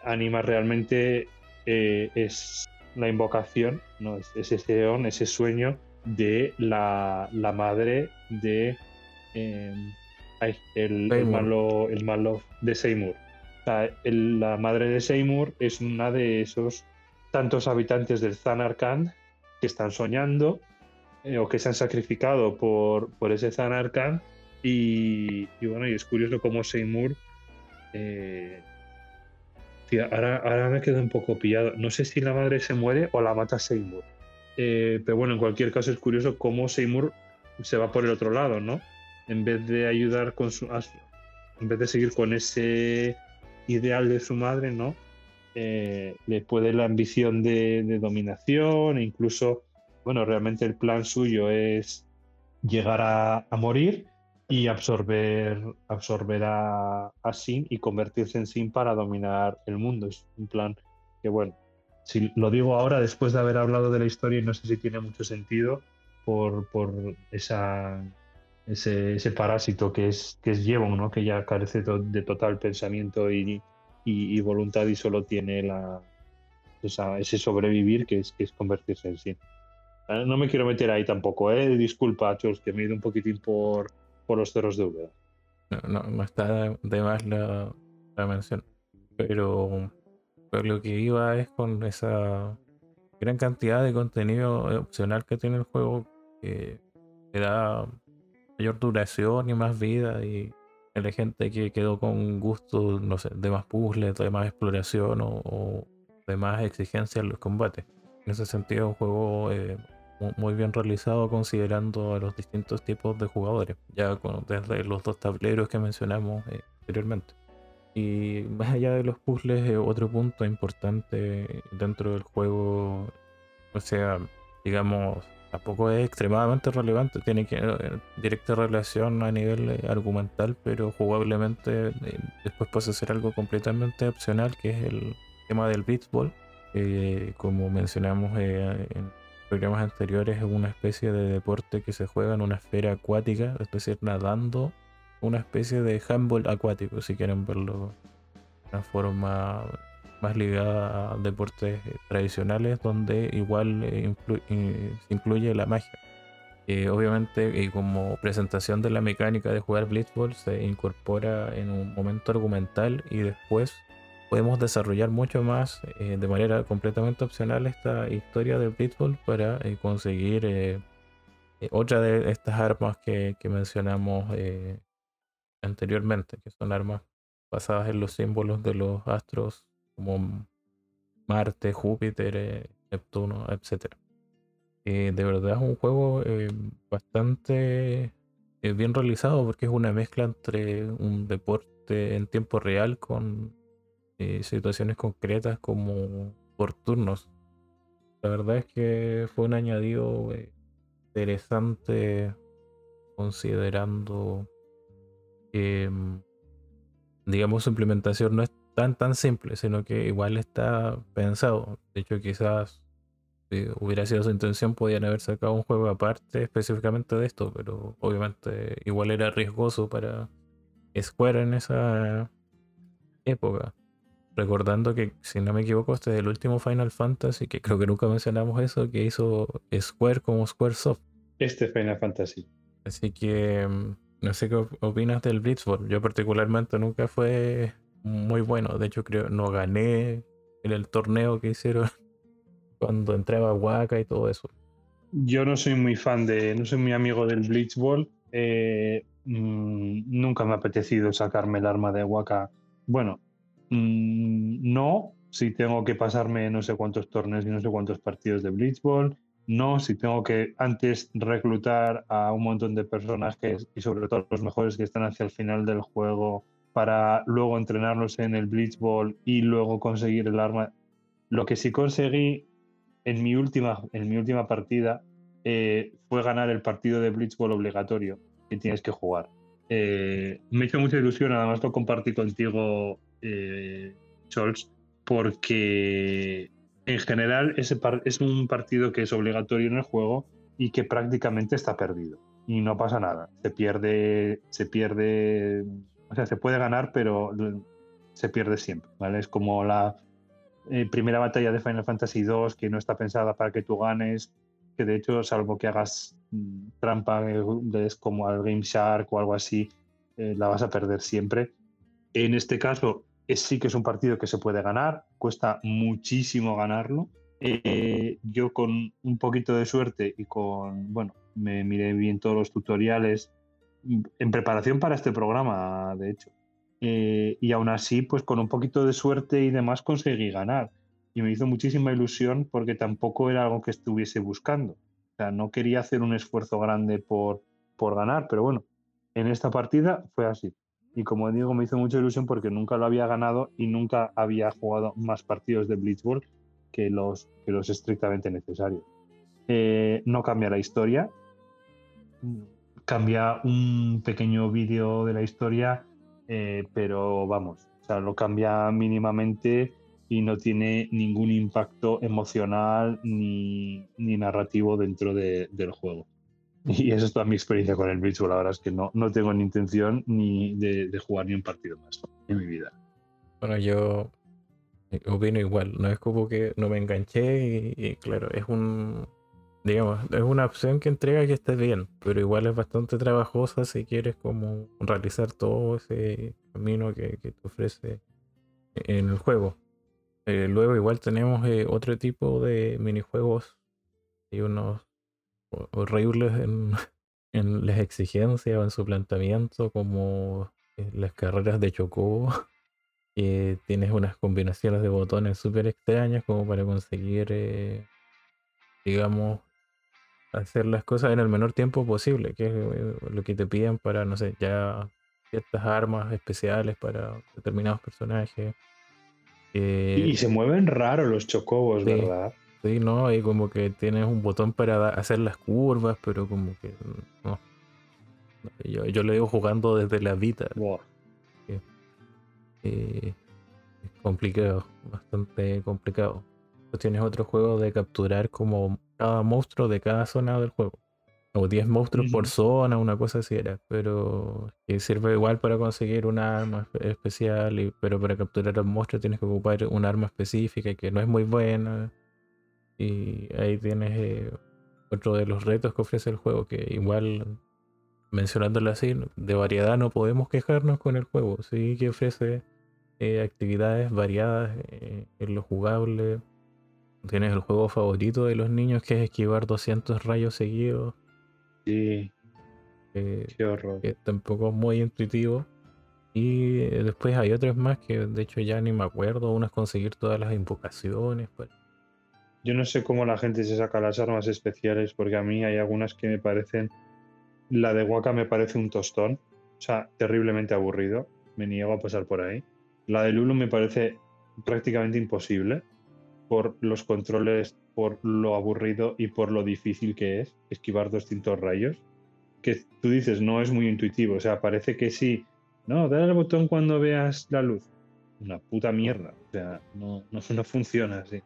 Anima realmente es la invocación, ¿no? Es, ese ceón, ese sueño de la, la madre de em, el, malo, el malo de Seymour. la madre de Seymour es una de esos tantos habitantes del Zanarkand que están soñando eh, o que se han sacrificado por, por ese Zanarkand. Y, bueno, y es curioso cómo Seymour. Eh, ahora, ahora me quedo un poco pillado. No sé si la madre se muere o la mata Seymour. Eh, pero bueno, en cualquier caso es curioso cómo Seymour se va por el otro lado, ¿no? en vez de ayudar con su. En vez de seguir con ese ideal de su madre, ¿no? Eh, le puede la ambición de, dominación, e incluso, bueno, realmente el plan suyo es llegar a, morir y absorber, absorber a, Sin y convertirse en Sin para dominar el mundo. Es un plan que, bueno, si lo digo ahora después de haber hablado de la historia y no sé si tiene mucho sentido por, por esa ese, parásito que es, que es Jevon, ¿no? que ya carece de total pensamiento y, y, voluntad y solo tiene la, ese sobrevivir que es, que es convertirse en sí. No me quiero meter ahí tampoco, ¿eh? disculpa, Chos, que me he ido un poquitín por, por los cerros de Úbeda. No, no, está de más la, la mención, pero, pero lo que iba es con esa gran cantidad de contenido opcional que tiene el juego que, da mayor duración y más vida y hay gente que quedó con gusto, no sé, de más puzzles, de más exploración o, de más exigencia en los combates. En ese sentido, un juego eh, muy bien realizado considerando a los distintos tipos de jugadores, ya con, desde los dos tableros que mencionamos eh, anteriormente. Y más allá de los puzzles, eh, otro punto importante dentro del juego, o sea, digamos, tampoco es extremadamente relevante, tiene que, eh, directa relación a nivel eh, argumental, pero jugablemente eh, después pasa a ser algo completamente opcional, que es el tema del beatball, como mencionamos en programas anteriores, es una especie de deporte que se juega en una esfera acuática, es decir, nadando, una especie de handball acuático, si quieren verlo de una forma más ligada a deportes eh, tradicionales donde igual eh, se incluye la magia. Eh, obviamente, como presentación de la mecánica de jugar Blitzball, se incorpora en un momento argumental y después podemos desarrollar mucho más eh, de manera completamente opcional esta historia de Blitzball para eh, conseguir eh, otra de estas armas que, mencionamos anteriormente, que son armas basadas en los símbolos de los astros como Marte, Júpiter, Neptuno, etc. de verdad es un juego bastante bien realizado porque es una mezcla entre un deporte en tiempo real con eh, situaciones concretas como por turnos. La verdad es que fue un añadido eh, interesante considerando que, mm, digamos, su implementación no es tan tan simple, sino que igual está pensado. De hecho, quizás si hubiera sido su intención, podían haber sacado un juego aparte específicamente de esto, pero obviamente igual era riesgoso para Square en esa época. Recordando que, si no me equivoco, este es el último Final Fantasy, que creo que nunca mencionamos eso, que hizo Square como Squaresoft. Este Final Fantasy. Así que mm, no sé qué opinas del Blitzball. Yo particularmente nunca fue muy bueno. De hecho, creo no gané en el torneo que hicieron cuando entraba Waka y todo eso. Yo no soy muy fan de, no soy muy amigo del Blitzball. Eh, mm, nunca me ha apetecido sacarme el arma de Waka. Bueno, Mm, no, si tengo que pasarme no sé cuántos torneos y no sé cuántos partidos de Blitzball. No, si tengo que antes reclutar a un montón de personajes y sobre todo los mejores que están hacia el final del juego para luego entrenarlos en el Blitzball y luego conseguir el arma. Lo que sí conseguí en mi última, en mi última partida eh, fue ganar el partido de Blitzball obligatorio que tienes que jugar. Eh, me hizo mucha ilusión, además lo compartí contigo eh, Scholz, porque en general ese es un partido que es obligatorio en el juego y que prácticamente está perdido. Y no pasa nada. Se pierde, se pierde, o sea, se puede ganar, pero se pierde siempre. ¿vale? Es como la eh, primera batalla de Final Fantasy II, que no está pensada para que tú ganes, que de hecho, salvo que hagas mm, trampa, eh, es como al Game Shark o algo así, eh, la vas a perder siempre. En este caso, sí que es un partido que se puede ganar, cuesta muchísimo ganarlo. Eh, yo con un poquito de suerte y con, bueno, me miré bien todos los tutoriales en preparación para este programa, de hecho. Eh, y aún así, pues con un poquito de suerte y demás conseguí ganar. Y me hizo muchísima ilusión porque tampoco era algo que estuviese buscando. O sea, no quería hacer un esfuerzo grande por, por ganar, pero bueno, en esta partida fue así. Y como digo, me hizo mucha ilusión porque nunca lo había ganado y nunca había jugado más partidos de Blitzball que los, que los estrictamente necesarios. Eh, no cambia la historia, cambia un pequeño vídeo de la historia, eh, pero vamos, o sea, lo cambia mínimamente y no tiene ningún impacto emocional ni, ni narrativo dentro de, del juego. Y esa es toda mi experiencia con el Bridgewell. La verdad es que no, no tengo ni intención ni de, jugar ni un partido más en mi vida. Bueno, yo opino igual. No es como que no me enganché y, claro, es un. Digamos, es una opción que entrega que esté bien, pero igual es bastante trabajosa si quieres como realizar todo ese camino que, te ofrece en el juego. Eh, luego igual tenemos eh, otro tipo de minijuegos y unos horribles en, en las exigencias o en su planteamiento, como eh, las carreras de Chocobo, que tienes unas combinaciones de botones súper extrañas como para conseguir, eh, digamos, hacer las cosas en el menor tiempo posible, que es eh, lo que te piden para, no sé, ya ciertas armas especiales para determinados personajes. y se mueven raro los chocobos, ¿verdad? Sí, ¿no? Y como que tienes un botón para hacer las curvas, pero como que no. Yo, yo lo digo jugando desde la Vita. Eh, es complicado, bastante complicado. Pues tienes otro juego de capturar como cada monstruo de cada zona del juego. O 10 monstruos por zona, una cosa así era. Pero que sirve igual para conseguir un arma especial. Y, pero para capturar al monstruo tienes que ocupar un arma específica que no es muy buena. Y ahí tienes eh, otro de los retos que ofrece el juego, que igual, mencionándolo así, de variedad no podemos quejarnos con el juego. Sí que ofrece eh, actividades variadas eh, en lo jugable. Tienes el juego favorito de los niños que es esquivar 200 rayos seguidos. Sí. eh, Qué horror. que tampoco es muy intuitivo. Y después hay otros más que de hecho ya ni me acuerdo. Uno es conseguir todas las invocaciones. pues. Yo no sé cómo la gente se saca las armas especiales, porque a mí hay algunas que me parecen. La de Waka me parece un tostón, o sea, terriblemente aburrido. Me niego a pasar por ahí. La de Lulu me parece prácticamente imposible por los controles, por lo aburrido y por lo difícil que es esquivar 200 rayos. Que tú dices, no es muy intuitivo, o sea, parece que sí. No, dale al botón cuando veas la luz. Una puta mierda, o sea, no, no, no funciona así.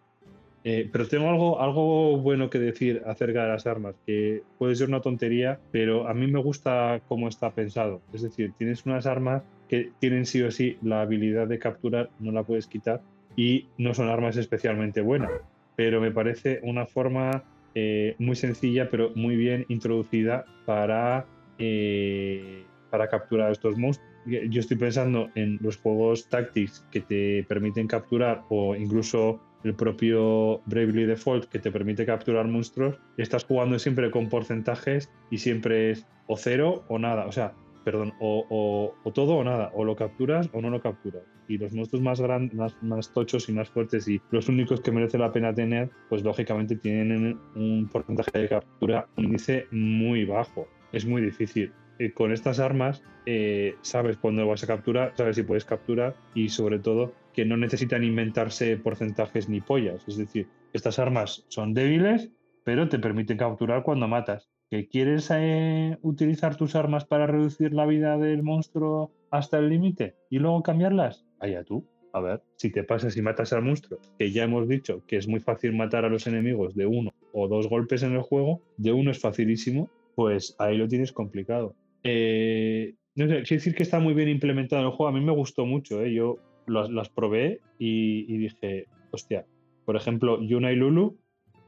Eh, pero tengo algo, algo bueno que decir acerca de las armas, que puede ser una tontería, pero a mí me gusta cómo está pensado. Es decir, tienes unas armas que tienen sí o sí la habilidad de capturar, no la puedes quitar, y no son armas especialmente buenas. Pero me parece una forma eh, muy sencilla, pero muy bien introducida para, eh, para capturar estos monstruos. Yo estoy pensando en los juegos Tactics que te permiten capturar o incluso el propio Bravely Default que te permite capturar monstruos, estás jugando siempre con porcentajes y siempre es o cero o nada. O sea, perdón, o, o- o todo o nada, o lo capturas o no lo capturas. Y los monstruos más grandes, más, más tochos y más fuertes y los únicos que merece la pena tener, pues lógicamente tienen un porcentaje de captura, índice muy bajo. Es muy difícil. Eh, con estas armas eh, sabes cuándo vas a capturar, sabes si puedes capturar y sobre todo que no necesitan inventarse porcentajes ni pollas. Es decir, estas armas son débiles, pero te permiten capturar cuando matas. ¿Que quieres eh, utilizar tus armas para reducir la vida del monstruo hasta el límite y luego cambiarlas? Allá tú. A ver, si te pasas y matas al monstruo, que ya hemos dicho que es muy fácil matar a los enemigos de uno o dos golpes en el juego, de uno es facilísimo, pues ahí lo tienes complicado. Eh, no quiero decir que está muy bien implementado en el juego. A mí me gustó mucho, ¿eh? yo las, las probé y, dije, hostia, por ejemplo, Yuna y Lulu,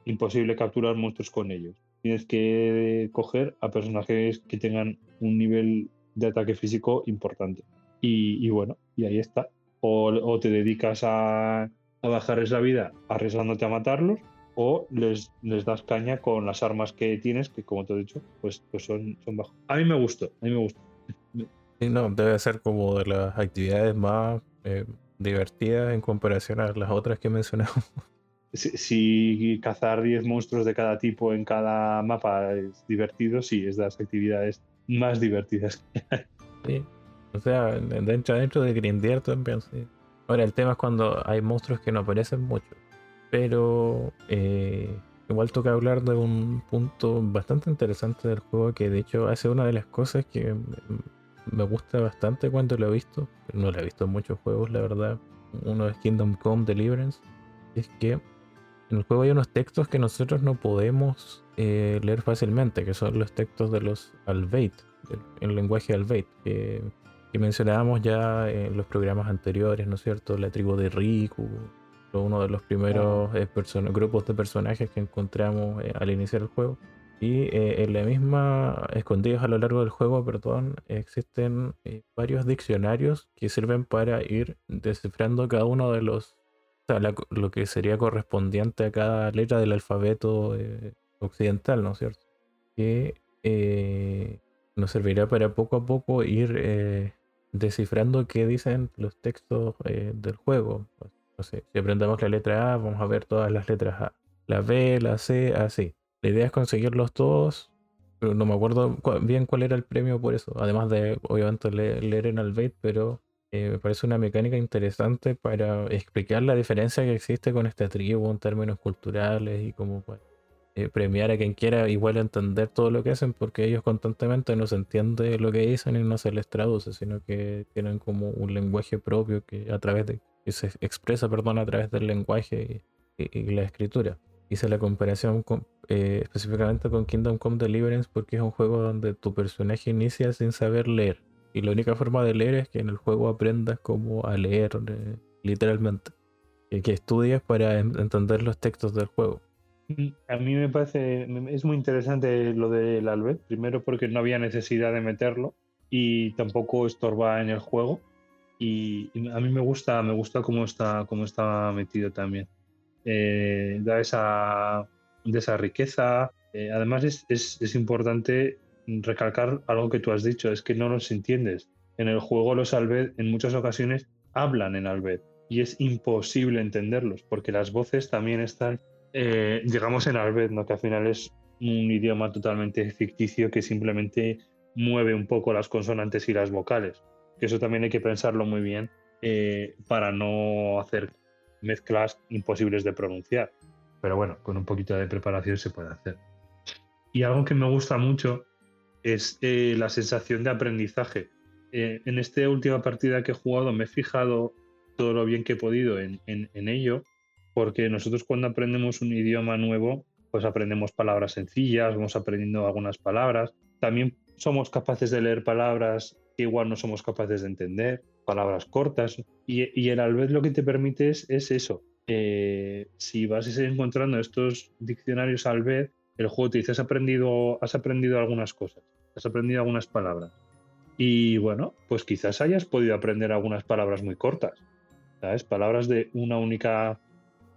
imposible capturar monstruos con ellos. Tienes que coger a personajes que tengan un nivel de ataque físico importante. Y, y bueno, y ahí está. O, o te dedicas a, a bajarles la vida arriesgándote a matarlos, o les, les das caña con las armas que tienes, que como te he dicho, pues, pues son, son bajos. A mí me gustó, a mí me gustó. Sí, no, debe ser como de las actividades más eh, divertidas en comparación a las otras que mencionamos. Si, si cazar 10 monstruos de cada tipo en cada mapa es divertido, sí, es de las actividades más divertidas. Sí. O sea, dentro, dentro de grindear también, sí. Ahora, el tema es cuando hay monstruos que no aparecen mucho. Pero eh, igual toca hablar de un punto bastante interesante del juego que de hecho hace una de las cosas que me gusta bastante cuando lo he visto. No lo he visto en muchos juegos, la verdad. Uno es Kingdom Come Deliverance. Es que en el juego hay unos textos que nosotros no podemos eh, leer fácilmente, que son los textos de los Alveit, el, lenguaje Alveit, que, que mencionábamos ya en los programas anteriores, ¿no es cierto? La tribu de Riku, fue uno de los primeros eh, grupos de personajes que encontramos eh, al iniciar el juego. Y eh, en la misma, escondidos a lo largo del juego, perdón, existen eh, varios diccionarios que sirven para ir descifrando cada uno de los, o sea, la lo que sería correspondiente a cada letra del alfabeto eh, occidental, ¿no es cierto? Que nos servirá para poco a poco ir descifrando qué dicen los textos eh, del juego. Pues, sé, si aprendemos la letra A, vamos a ver todas las letras A. La B, la C, así. La idea es conseguirlos todos, pero no me acuerdo cua- bien cuál era el premio por eso. Además de, obviamente, le- leer en Albeit, pero eh, me parece una mecánica interesante para explicar la diferencia que existe con esta tribu en términos culturales y como para eh, premiar a quien quiera igual entender todo lo que hacen, porque ellos constantemente no se entiende lo que dicen y no se les traduce, sino que tienen como un lenguaje propio que a través de que se expresa, perdón, a través del lenguaje y, y- y la escritura. Hice la comparación con- eh, específicamente con Kingdom Come Deliverance porque es un juego donde tu personaje inicia sin saber leer. Y la única forma de leer es que en el juego aprendas como a leer eh, literalmente. Y que estudies para en- entender los textos del juego. A mí me parece, es muy interesante lo del Albert, primero porque no había necesidad de meterlo y tampoco estorba en el juego. Y, a mí me gusta, me gusta cómo está, cómo está metido también. Eh, da esa, de esa riqueza. Eh, además es, es, es, importante recalcar algo que tú has dicho, es que no los entiendes. En el juego los Albed en muchas ocasiones hablan en Albed y es imposible entenderlos porque las voces también están, eh, digamos, en Albed, ¿no? que al final es un idioma totalmente ficticio que simplemente mueve un poco las consonantes y las vocales. Que eso también hay que pensarlo muy bien eh, para no hacer mezclas imposibles de pronunciar. Pero bueno, con un poquito de preparación se puede hacer. Y algo que me gusta mucho es eh, la sensación de aprendizaje. Eh, en esta última partida que he jugado me he fijado todo lo bien que he podido en, en ello, porque nosotros cuando aprendemos un idioma nuevo, pues aprendemos palabras sencillas, vamos aprendiendo algunas palabras. También somos capaces de leer palabras que igual no somos capaces de entender, palabras cortas. Y, el Albed lo que te permite es, eso. Eh, si vas a ir encontrando estos diccionarios Albed, el juego te dice, has aprendido, has aprendido algunas cosas, has aprendido algunas palabras. Y bueno, pues quizás hayas podido aprender algunas palabras muy cortas. ¿Sabes? Palabras de una única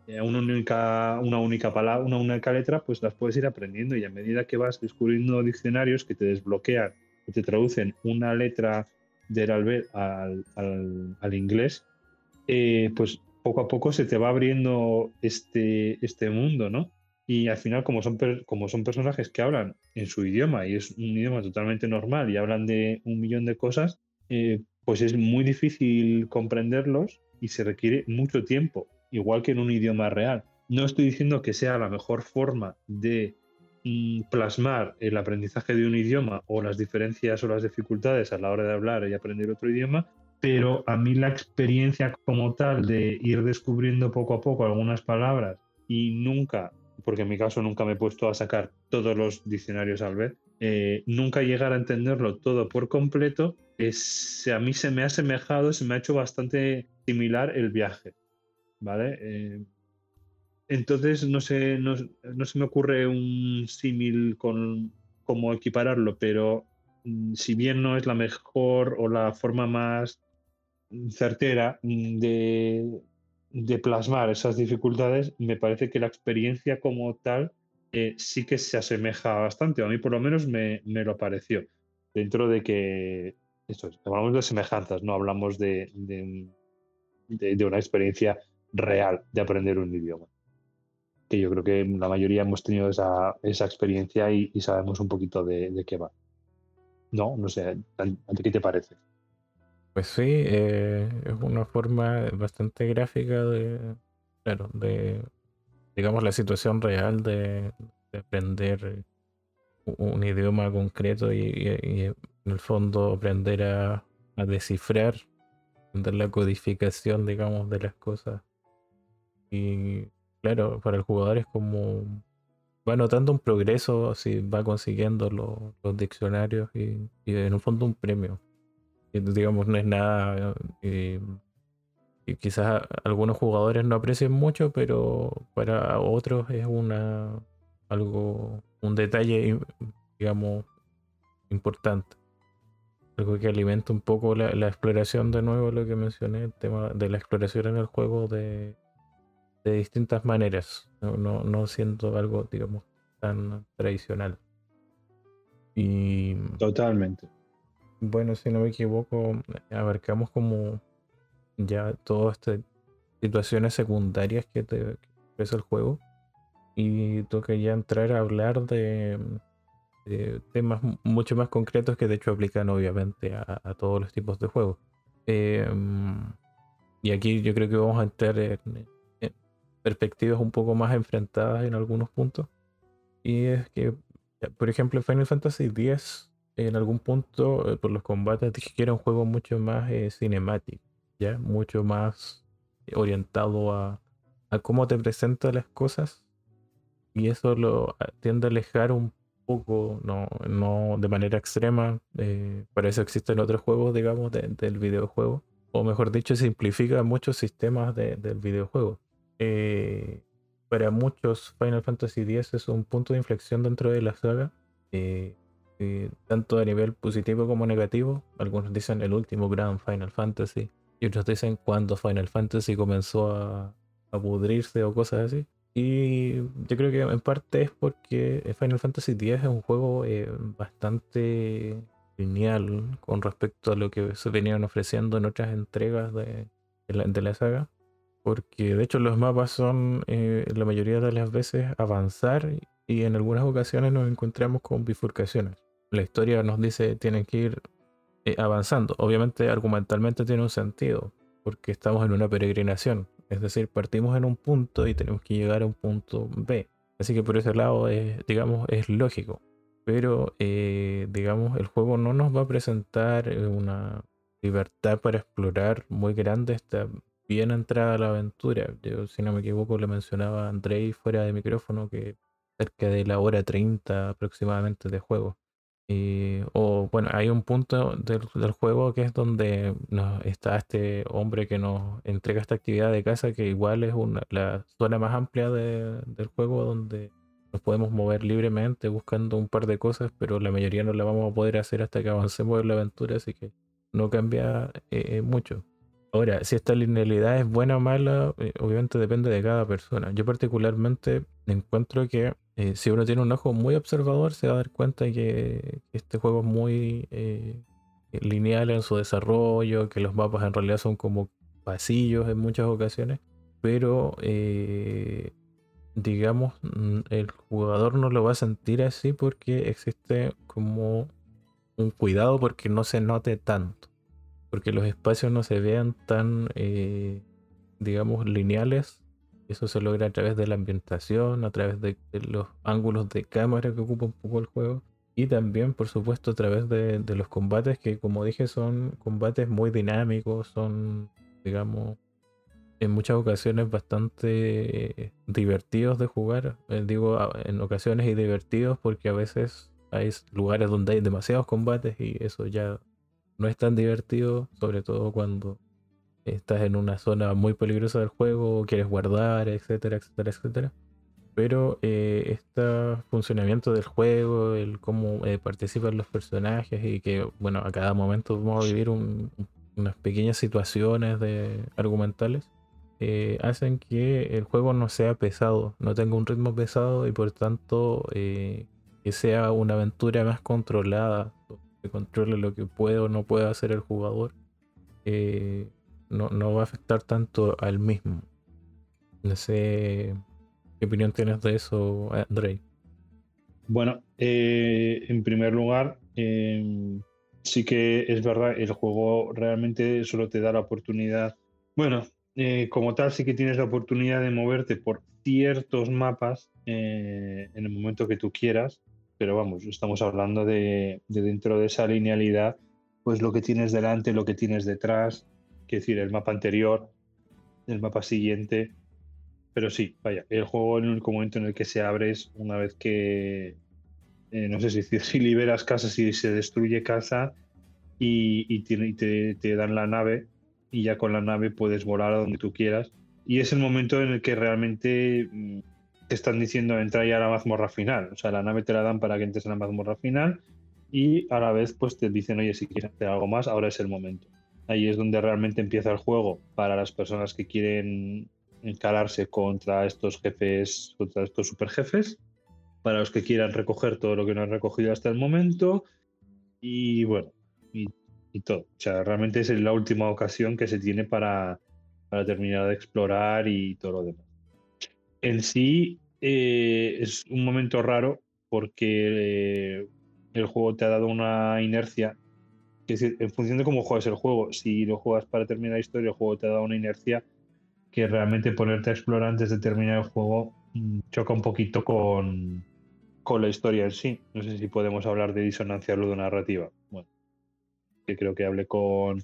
eh, una única, una única palabra, una única letra, pues las puedes ir aprendiendo y a medida que vas descubriendo diccionarios que te desbloquean, te traducen una letra del albert al, al, inglés, eh, pues poco a poco se te va abriendo este, este mundo, ¿no? Y al final, como son, como son personajes que hablan en su idioma y es un idioma totalmente normal y hablan de un millón de cosas, eh, pues es muy difícil comprenderlos y se requiere mucho tiempo igual que en un idioma real. No estoy diciendo que sea la mejor forma de plasmar el aprendizaje de un idioma o las diferencias o las dificultades a la hora de hablar y aprender otro idioma, pero a mí la experiencia como tal de ir descubriendo poco a poco algunas palabras y nunca, porque en mi caso nunca me he puesto a sacar todos los diccionarios al vez, eh, nunca llegar a entenderlo todo por completo, es, a mí se me ha asemejado, se me ha hecho bastante similar el viaje. ¿vale? Eh, entonces no sé, no, se me ocurre un símil con cómo equipararlo, pero mm, si bien no es la mejor o la forma más certera mm, de, plasmar esas dificultades, me parece que la experiencia como tal eh, sí que se asemeja bastante, a mí por lo menos me, lo pareció, dentro de que, esto hablamos de semejanzas, no hablamos de, de una experiencia real de aprender un idioma. Que yo creo que la mayoría hemos tenido esa, esa experiencia y, sabemos un poquito de, qué va. No, no sé, qué te parece? Pues sí, eh, es una forma bastante gráfica de, claro, de, digamos, la situación real de, aprender un idioma concreto y, en el fondo aprender a, a descifrar, aprender la codificación, digamos, de las cosas y claro, para el jugador es como va notando un progreso si va consiguiendo los diccionarios y, en un fondo un premio. Digamos, no es nada. Eh, y quizás algunos jugadores no aprecien mucho, pero para otros es una algo, un detalle, digamos, importante. Algo que alimenta un poco la, la exploración de nuevo, lo que mencioné, el tema de la exploración en el juego de de distintas maneras, no, no, siendo algo, digamos, tan tradicional. Y. Totalmente. Bueno, si no me equivoco, abarcamos como ya todas estas situaciones secundarias que te ofrece el juego. Y toca ya entrar a hablar de, temas mucho más concretos que de hecho aplican obviamente a, todos los tipos de juegos. Em, y aquí yo creo que vamos a entrar en, perspectivas un poco más enfrentadas en algunos puntos. Y es que, por ejemplo, Final Fantasy X, en algún punto, eh, por los combates, dije que era un juego mucho más eh, cinemático, ¿ya? Mucho más orientado a, a cómo te presenta las cosas. Y eso lo tiende a alejar un poco, no, no de manera extrema. Eh, para eso existen otros juegos, digamos, del videojuego. O mejor dicho, simplifica muchos sistemas del videojuego. Eh, para muchos Final Fantasy X es un punto de inflexión dentro de la saga, eh, eh, tanto a nivel positivo como negativo. Algunos dicen el último gran Final Fantasy, y otros dicen cuando Final Fantasy comenzó a, pudrirse o cosas así. Y yo creo que en parte es porque Final Fantasy X es un juego bastante lineal con respecto a lo que se venían ofreciendo en otras entregas de, la, saga. Porque de hecho los mapas son eh, la mayoría de las veces avanzar y en algunas ocasiones nos encontramos con bifurcaciones. La historia nos dice tienen que ir eh, avanzando. Obviamente argumentalmente tiene un sentido porque estamos en una peregrinación es decir, partimos en un punto y tenemos que llegar a un punto B. Así que por ese lado, digamos, es lógico. Pero, eh, digamos, el juego no nos va a presentar eh, una libertad para explorar muy grande. Está bien entrada a la aventura. Yo, si no me equivoco, le mencionaba a Andrei fuera de micrófono que cerca de la hora 30 aproximadamente de juego. Y, o bueno, hay un punto del, juego que es donde está este hombre que nos entrega esta actividad de casa, que igual es una, la zona más amplia del juego donde nos podemos mover libremente buscando un par de cosas, pero la mayoría no la vamos a poder hacer hasta que avancemos en la aventura, así que no cambia eh, eh, mucho. Ahora, si esta linealidad es buena o mala, eh, obviamente depende de cada persona. Yo particularmente encuentro que eh, si uno tiene un ojo muy observador, se va a dar cuenta que este juego es muy eh, lineal en su desarrollo, que los mapas en realidad son como pasillos en muchas ocasiones, pero digamos, mm, el jugador no lo va a sentir así porque existe como un cuidado porque no se note tanto porque los espacios no se vean tan, eh, digamos, lineales. Eso se logra a través de la ambientación, a través de, los ángulos de cámara que ocupa un poco el juego. Y también, por supuesto, a través de, los combates que, como dije, son combates muy dinámicos, son, digamos, en muchas ocasiones bastante divertidos de jugar. Eh, digo, en ocasiones y divertidos porque a veces hay lugares donde hay demasiados combates y eso ya no es tan divertido, sobre todo cuando estás en una zona muy peligrosa del juego, quieres guardar, etcétera, etcétera, etcétera. Pero eh, este funcionamiento del juego, el cómo eh, participan los personajes y que, bueno, a cada momento vamos a vivir unas pequeñas situaciones argumentales, eh, hacen que el juego no sea pesado, no tenga un ritmo pesado y por tanto que sea una aventura más controlada, controle lo que puede o no puede hacer el jugador, eh, no, va a afectar tanto al mismo. No sé qué opinión tienes de eso, Andrei. Bueno, eh, en primer lugar, em, sí que es verdad, el juego realmente solo te da la oportunidad. Bueno, eh, como tal, sí que tienes la oportunidad de moverte por ciertos mapas en el momento que tú quieras pero vamos, estamos hablando de, dentro de esa linealidad, pues lo que tienes delante, lo que tienes detrás, es decir, el mapa anterior, el mapa siguiente. Pero sí, vaya, el juego en el momento en el que se abre es una vez que, eh, no sé si, si liberas casa, si se destruye casa y, te, te dan la nave y ya con la nave puedes volar a donde tú quieras. Y es el momento en el que realmente mm, te están diciendo entra ya a la mazmorra final. O sea, la nave te la dan para que entres en la mazmorra final y a la vez pues te dicen, oye, si quieres hacer algo más, ahora es el momento. Ahí es donde realmente empieza el juego para las personas que quieren encararse contra estos jefes, contra estos super jefes, para los que quieran recoger todo lo que no han recogido hasta el momento y bueno, y, todo. O sea, realmente es la última ocasión que se tiene para, para terminar de explorar y todo lo demás en sí eh, es un momento raro porque eh, el juego te ha dado una inercia. Es decir, en función de cómo juegas el juego, si lo juegas para terminar la historia, el juego te ha dado una inercia que realmente ponerte a explorar antes de terminar el juego mm, choca un poquito con, con la historia en sí. No sé si podemos hablar de disonancia ludonarrativa. Bueno, que creo que hablé con,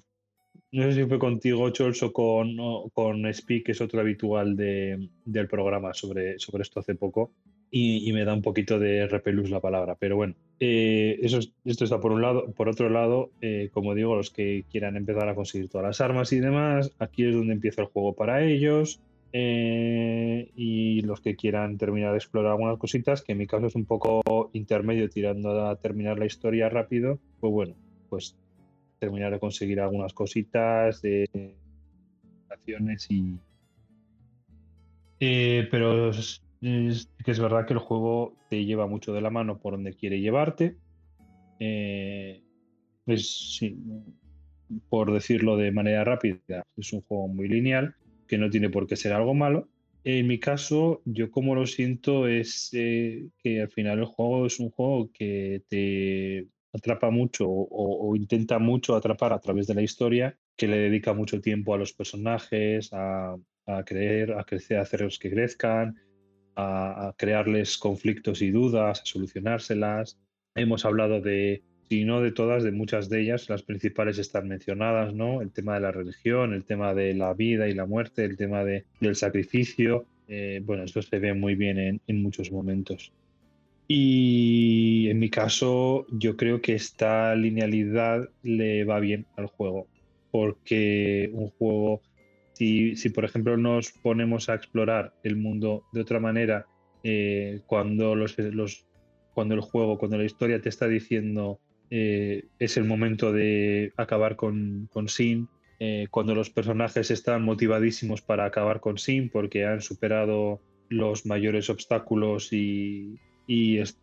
no sé si fue contigo, Chols, o con, con Speak, que es otro habitual de, del programa sobre, sobre esto hace poco. Y, me da un poquito de repelús la palabra. Pero bueno, eh, eso, esto está por un lado. Por otro lado, eh, como digo, los que quieran empezar a conseguir todas las armas y demás, aquí es donde empieza el juego para ellos. Eh, y los que quieran terminar de explorar algunas cositas, que en mi caso es un poco intermedio tirando a terminar la historia rápido, pues bueno, pues terminar de conseguir algunas cositas, de opciones y... Eh, pero es, que es verdad que el juego te lleva mucho de la mano por donde quiere llevarte. Eh, es, por decirlo de manera rápida, es un juego muy lineal, que no tiene por qué ser algo malo. En mi caso, yo como lo siento es eh, que al final el juego es un juego que te atrapa mucho o, intenta mucho atrapar a través de la historia, que le dedica mucho tiempo a los personajes, a, creer, a crecer, a hacerlos que crezcan, a, crearles conflictos y dudas, a solucionárselas. Hemos hablado de, si no de todas, de muchas de ellas, las principales están mencionadas, ¿no? El tema de la religión, el tema de la vida y la muerte, el tema de, del sacrificio. Eh, bueno, esto se ve muy bien en, en muchos momentos. Y en mi caso, yo creo que esta linealidad le va bien al juego, porque un juego, si, si por ejemplo nos ponemos a explorar el mundo de otra manera, eh, cuando, los, los, cuando el juego, cuando la historia te está diciendo eh, es el momento de acabar con, con Sin, eh, cuando los personajes están motivadísimos para acabar con Sin porque han superado los mayores obstáculos y, y es,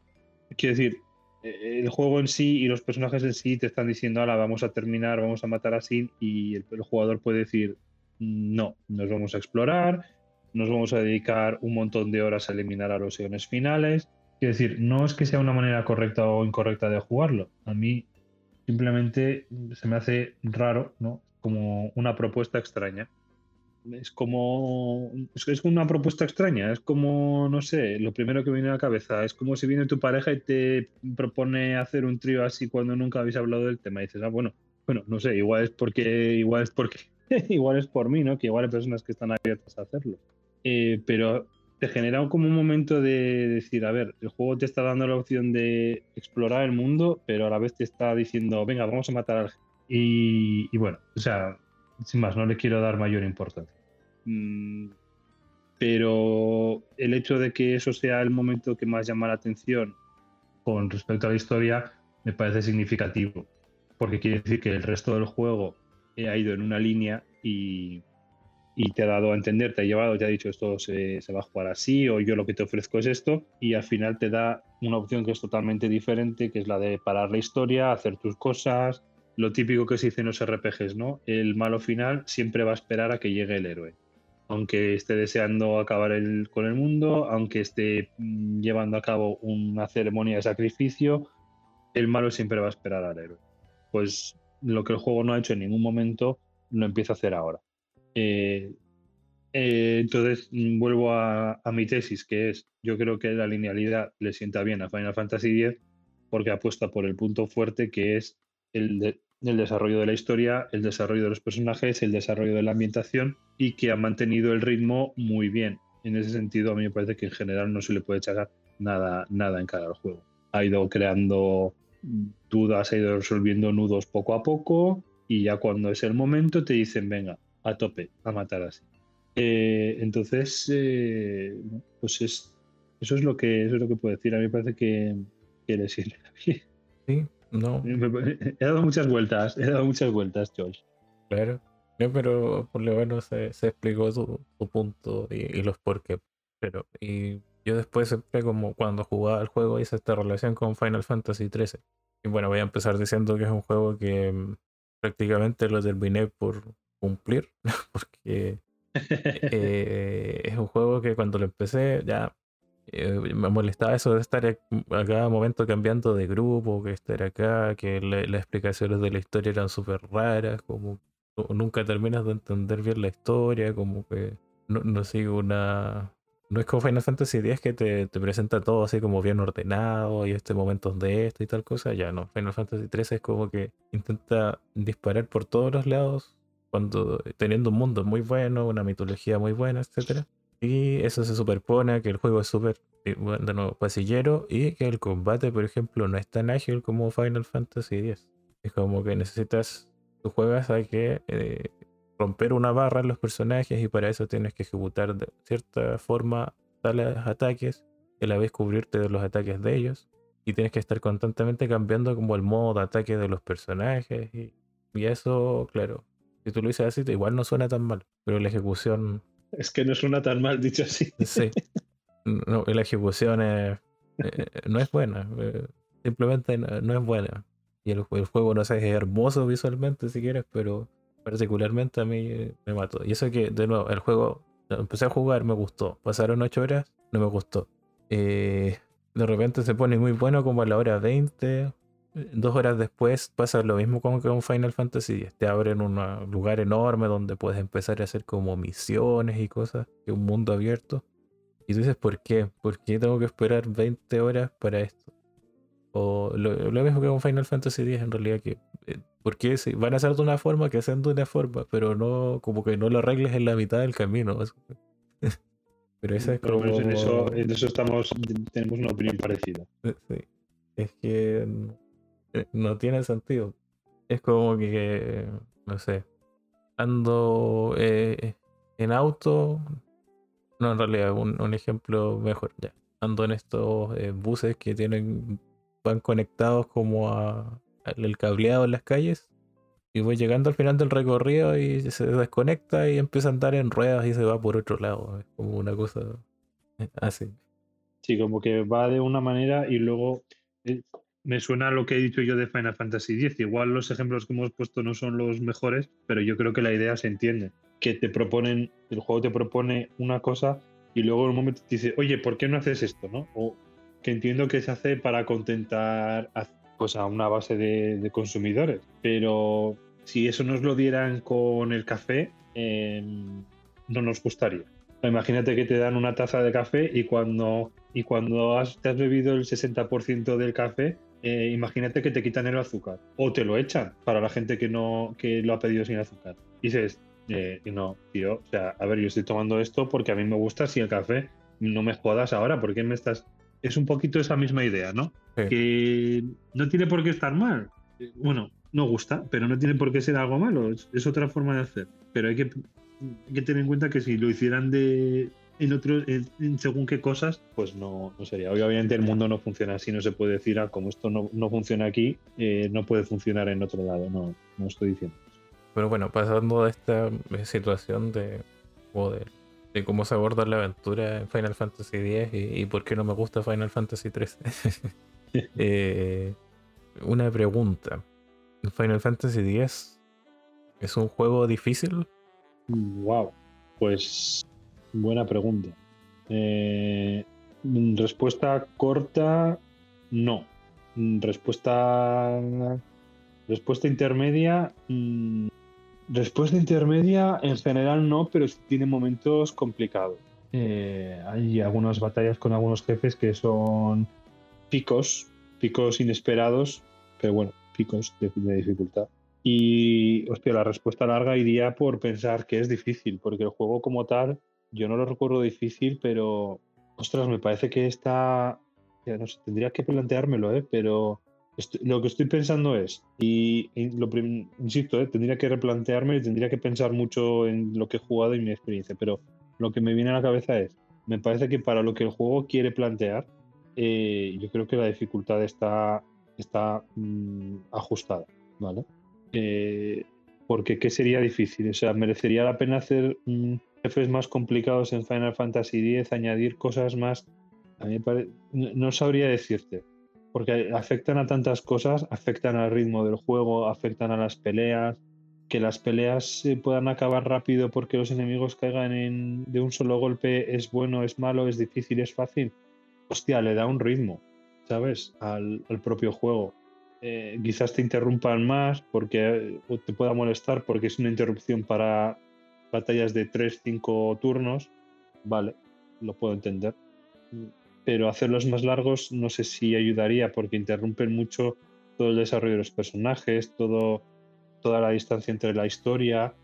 quiero decir, eh, el juego en sí y los personajes en sí te están diciendo, ahora vamos a terminar, vamos a matar a Sin y el, jugador puede decir, no, nos vamos a explorar, nos vamos a dedicar un montón de horas a eliminar a los finales. Quiero decir, no es que sea una manera correcta o incorrecta de jugarlo. A mí simplemente se me hace raro, ¿no? Como una propuesta extraña es como es, una propuesta extraña, es como, no sé, lo primero que viene a la cabeza, es como si viene tu pareja y te propone hacer un trío así cuando nunca habéis hablado del tema y dices, ah, bueno, bueno, no sé, igual es porque, igual es porque, igual es por mí, ¿no? Que igual hay personas que están abiertas a hacerlo. Eh, pero te genera como un momento de decir, a ver, el juego te está dando la opción de explorar el mundo, pero a la vez te está diciendo, venga, vamos a matar al y, y bueno, o sea, sin más, no le quiero dar mayor importancia. Mm, pero el hecho de que eso sea el momento que más llama la atención con respecto a la historia me parece significativo, porque quiere decir que el resto del juego ha ido en una línea y, te ha dado a entender, te ha llevado, te ha dicho esto se, se, va a jugar así o yo lo que te ofrezco es esto y al final te da una opción que es totalmente diferente, que es la de parar la historia, hacer tus cosas, lo típico que se dice en los RPGs, ¿no? El malo final siempre va a esperar a que llegue el héroe. Aunque esté deseando acabar con el mundo, aunque esté mm, llevando a cabo una ceremonia de sacrificio, el malo siempre va a esperar al héroe. Pues lo que el juego no ha hecho en ningún momento, lo empieza a hacer ahora. Eh, eh, entonces, mm, vuelvo a, a, mi tesis, que es, yo creo que la linealidad le sienta bien a Final Fantasy X porque apuesta por el punto fuerte que es el, desarrollo de la historia, el desarrollo de los personajes, el desarrollo de la ambientación y que ha mantenido el ritmo muy bien. En ese sentido, a mí me parece que en general no se le puede echar nada, nada en cara al juego. Ha ido creando dudas, ha ido resolviendo nudos poco a poco y ya cuando es el momento te dicen, venga, a tope, a matar así. Eh, entonces, eh, pues es, eso, es lo que, eso es lo que puedo decir. A mí me parece que, que le sirve Sí, no. He dado muchas vueltas, he dado muchas vueltas, Josh. Claro. pero por lo menos se, explicó su, punto y, los por qué. Pero, y yo después siempre como cuando jugaba el juego hice esta relación con Final Fantasy XIII. Y bueno, voy a empezar diciendo que es un juego que mm, prácticamente lo terminé por cumplir, porque eh, es un juego que cuando lo empecé ya eh, me molestaba eso de estar a cada momento cambiando de grupo, que estar acá, que las explicaciones de la historia eran súper raras, como nunca terminas de entender bien la historia, como que no, no sigue una... No es como Final Fantasy X que te, te, presenta todo así como bien ordenado y este momento de esto y tal cosa. Ya no, Final Fantasy 3 es como que intenta disparar por todos los lados cuando teniendo un mundo muy bueno, una mitología muy buena, etcétera y eso se superpone que el juego es súper, eh, de pasillero y que el combate, por ejemplo, no es tan ágil como Final Fantasy X. Es como que necesitas, tú juegas a que eh, romper una barra en los personajes y para eso tienes que ejecutar de cierta forma tales ataques y a la vez cubrirte de los ataques de ellos. Y tienes que estar constantemente cambiando como el modo de ataque de los personajes. Y, y eso, claro, Si tú lo dices así, igual no suena tan mal, pero la ejecución... Es que no suena tan mal dicho así. Sí. La ejecución es, eh, no es buena. Eh, simplemente no, es buena. Y el, juego, no sé, es hermoso visualmente si quieres, pero particularmente a mí eh, me mató. Y eso que, de nuevo, el juego, empecé a jugar, me gustó. Pasaron 8 horas, no me gustó. de repente se pone muy bueno como a la hora 20, dos horas después pasa lo mismo como con Final Fantasy X. Te abren un lugar enorme donde puedes empezar a hacer como misiones y cosas, un mundo abierto. Y tú dices, ¿por qué? ¿Por qué tengo que esperar 20 horas para esto? O lo, mismo que con Final Fantasy X en realidad, que eh, ¿por qué si van a hacer de una forma que hacen de una forma, pero no, como que no lo arregles en la mitad del camino? pero esa es como... en, eso, en eso estamos, tenemos una opinión parecida. Sí. Es que eh, no tiene sentido. Es como que, no sé, ando eh, en auto. No, en realidad, un, ejemplo mejor. Ya. Ando en estos eh, buses que tienen van conectados como a, el cableado en las calles. Y voy llegando al final del recorrido y se desconecta y empieza a andar en ruedas y se va por otro lado. Es como una cosa así. Sí, como que va de una manera y luego me suena lo que he dicho yo de Final Fantasy X. Igual los ejemplos que hemos puesto no son los mejores, pero yo creo que la idea se entiende. Que te proponen, el juego te propone una cosa y luego en un momento te dice, oye, ¿por qué no haces esto? ¿no? O que entiendo que se hace para contentar a, pues a una base de, consumidores. Pero si eso nos lo dieran con el café, em, no nos gustaría. Imagínate que te dan una taza de café y cuando, y cuando has, te has bebido el 60% del café, eh, imagínate que te quitan el azúcar o te lo echan para la gente que no que lo ha pedido sin azúcar. Y dices, eh, no, tío, o sea, a ver, yo estoy tomando esto porque a mí me gusta si el café no me jodas ahora, porque me estás es un poquito esa misma idea, ¿no? Que no tiene por qué estar mal. Bueno, no gusta, pero no tiene por qué ser algo malo. Es, otra forma de hacer. Pero hay que, hay que tener en cuenta que si lo hicieran de, en otros, en, según qué cosas, pues no, no, sería. Obviamente el mundo no funciona así, no se puede decir, ah, como esto no, no funciona aquí, eh, no puede funcionar en otro lado, no, no estoy diciendo. Pero bueno, pasando de esta eh, situación de, de cómo se aborda la aventura en Final Fantasy X y, por qué no me gusta Final Fantasy 3. Eh, una pregunta. ¿Final Fantasy X es un juego difícil? Wow, pues Buena pregunta. Eh, respuesta corta, no. Respuesta. Respuesta intermedia. Mm, respuesta intermedia en general no, pero tiene momentos complicados. Eh, hay algunas batallas con algunos jefes que son picos, picos inesperados, pero bueno, picos de, de dificultad. Y, hostia, la respuesta larga iría por pensar que es difícil, porque el juego como tal yo no lo recuerdo difícil, pero ostras, me parece que está, ya no sé, tendría que planteármelo, ¿eh? pero lo que estoy pensando es, y, lo insisto, ¿eh? tendría que replantearme y tendría que pensar mucho en lo que he jugado y mi experiencia, pero lo que me viene a la cabeza es, me parece que para lo que el juego quiere plantear, eh, yo creo que la dificultad está, está mm, ajustada, ¿vale? Eh, porque ¿qué sería difícil? O sea, merecería la pena hacer jefes más complicados en Final Fantasy X, añadir cosas más. A mí no sabría decirte, porque afectan a tantas cosas, afectan al ritmo del juego, afectan a las peleas, que las peleas puedan acabar rápido porque los enemigos caigan en, de un solo golpe es bueno, es malo, es difícil, es fácil. Hostia, le da un ritmo, ¿sabes? Al, propio juego. Eh, quizás te interrumpan más porque te pueda molestar porque es una interrupción para batallas de 3-5 turnos, vale, lo puedo entender. Pero hacerlos más largos no sé si ayudaría porque interrumpen mucho todo el desarrollo de los personajes, todo, toda la distancia entre la historia.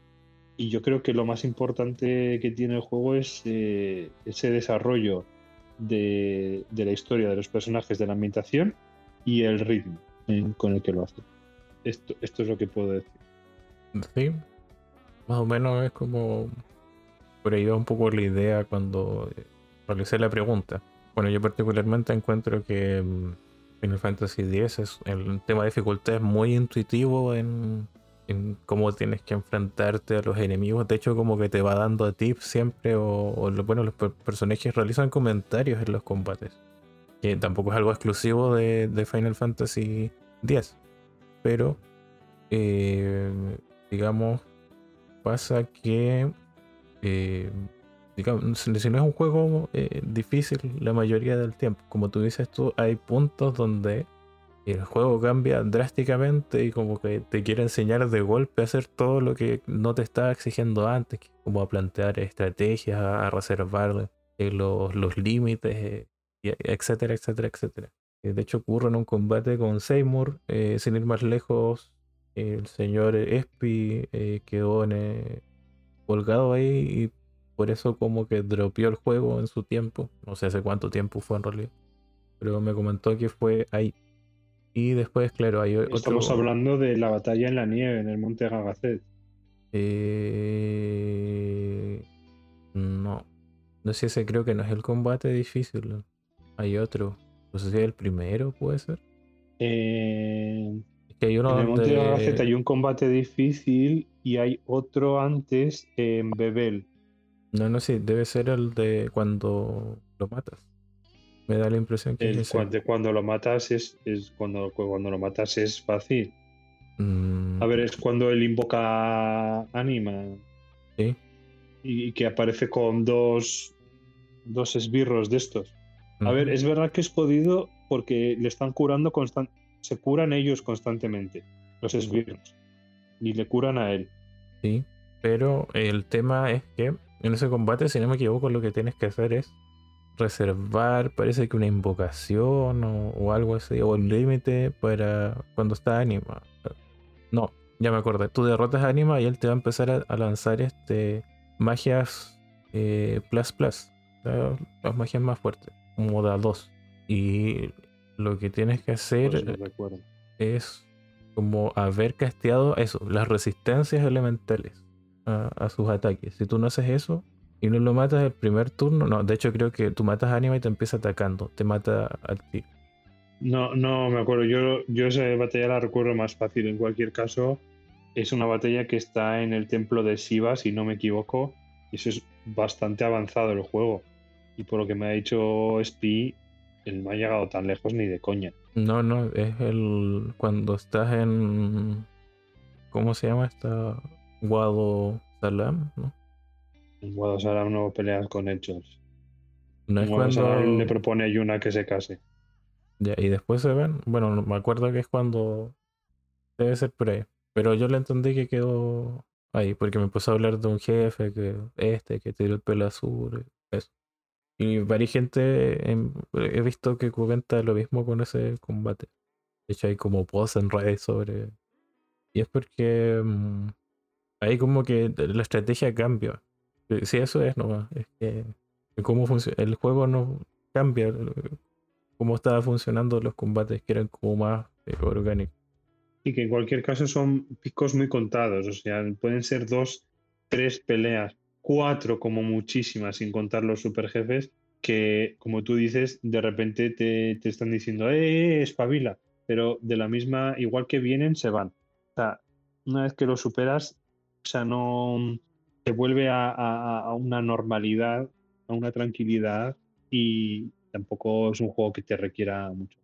Y yo creo que lo más importante que tiene el juego es eh, ese desarrollo de, la historia de los personajes, de la ambientación y el ritmo con el que lo hace. Esto, esto es lo que puedo decir. Sí, más o menos es como. Por ahí va un poco la idea cuando realicé la pregunta. Bueno, yo particularmente encuentro que mm, Final Fantasy X es el tema de dificultad es muy intuitivo en, en cómo tienes que enfrentarte a los enemigos. De hecho, como que te va dando tips siempre. O, bueno, los personajes realizan comentarios en los combates. Que tampoco es algo exclusivo de, Final Fantasy X. Pero, eh, digamos, pasa que. Eh, digamos, si no es un juego eh, difícil la mayoría del tiempo, como tú dices tú, hay puntos donde el juego cambia drásticamente y como que te quiere enseñar de golpe a hacer todo lo que no te estaba exigiendo antes, como a plantear estrategias, a reservar eh, los, los límites, eh, etcétera, etcétera, etcétera. De hecho ocurre en un combate con Seymour, sin ir más lejos, el señor Espi quedó en, colgado ahí y por eso como que dropeó el juego en su tiempo, no sé hace cuánto tiempo fue en realidad, pero me comentó que fue ahí y después, claro, hay Estamos hablando de la batalla en la nieve, en el monte Gagacet. Eh... No. No sé si ese creo que no es el combate difícil. Hay otro. No sé si es el primero, puede ser. Eh... que hay uno en el monte Gagacet hay un combate difícil y hay otro antes en Bebel. No, no, sí, debe ser el de cuando lo matas. Me da la impresión que es cuando, cuando, lo matas es, es, cuando, cuando lo matas es fácil. Mm. A ver, es cuando él invoca Anima. Sí. Y, que aparece con dos dos esbirros de estos. A ver, es verdad que es jodido porque le están curando constant se curan ellos constantemente, los esbirros. Y le curan a él. Sí, pero el tema es que en ese combate, si no me equivoco, lo que tienes que hacer es reservar, parece que una invocación o, algo así, o el límite para cuando está Anima. No, ya me acordé. Tú derrotas a Anima y él te va a empezar a, lanzar este magias eh, plus plus. las magias más fuertes, como da 2. Y lo que tienes que hacer es como haber casteado eso, las resistencias elementales a sus ataques. Si tú no haces eso, y no lo matas el primer turno. No, de hecho creo que tú matas a Anima y te empieza atacando. Te mata al ti. No, no me acuerdo. Yo, yo esa batalla la recuerdo más fácil. En cualquier caso, es una batalla que está en el templo de Shiva, si no me equivoco. Y eso es bastante avanzado el juego. Y por lo que me ha dicho Spi, no ha llegado tan lejos ni de coña. No, no, es el. Cuando estás en. ¿Cómo se llama esta? Guado Salam, ¿no? En Guadalajara no peleas con hechos. No es cuando le propone a Yuna que se case. Ya, y después se ven. Bueno, me acuerdo que es cuando debe ser pre. Pero yo le entendí que quedó ahí, porque me puso a hablar de un jefe, que este, que tiró el pelo azul, eso. Y varias gente he visto que comenta lo mismo con ese combate. De hecho, hay como posts en redes sobre. Y es porque mm, ahí como que la estrategia cambia. Sí, eso es nomás. Es que cómo. El juego no cambia cómo estaban funcionando los combates que eran como más eh, orgánicos. Y que en cualquier caso son picos muy contados. O sea, pueden ser dos, tres peleas, cuatro como muchísimas, sin contar los super jefes, que como tú dices, de repente te, te están diciendo, ¡eh, espabila! Pero de la misma, igual que vienen, se van. O sea, una vez que lo superas, o sea, no se vuelve a, una normalidad, a una tranquilidad y tampoco es un juego que te requiera mucho.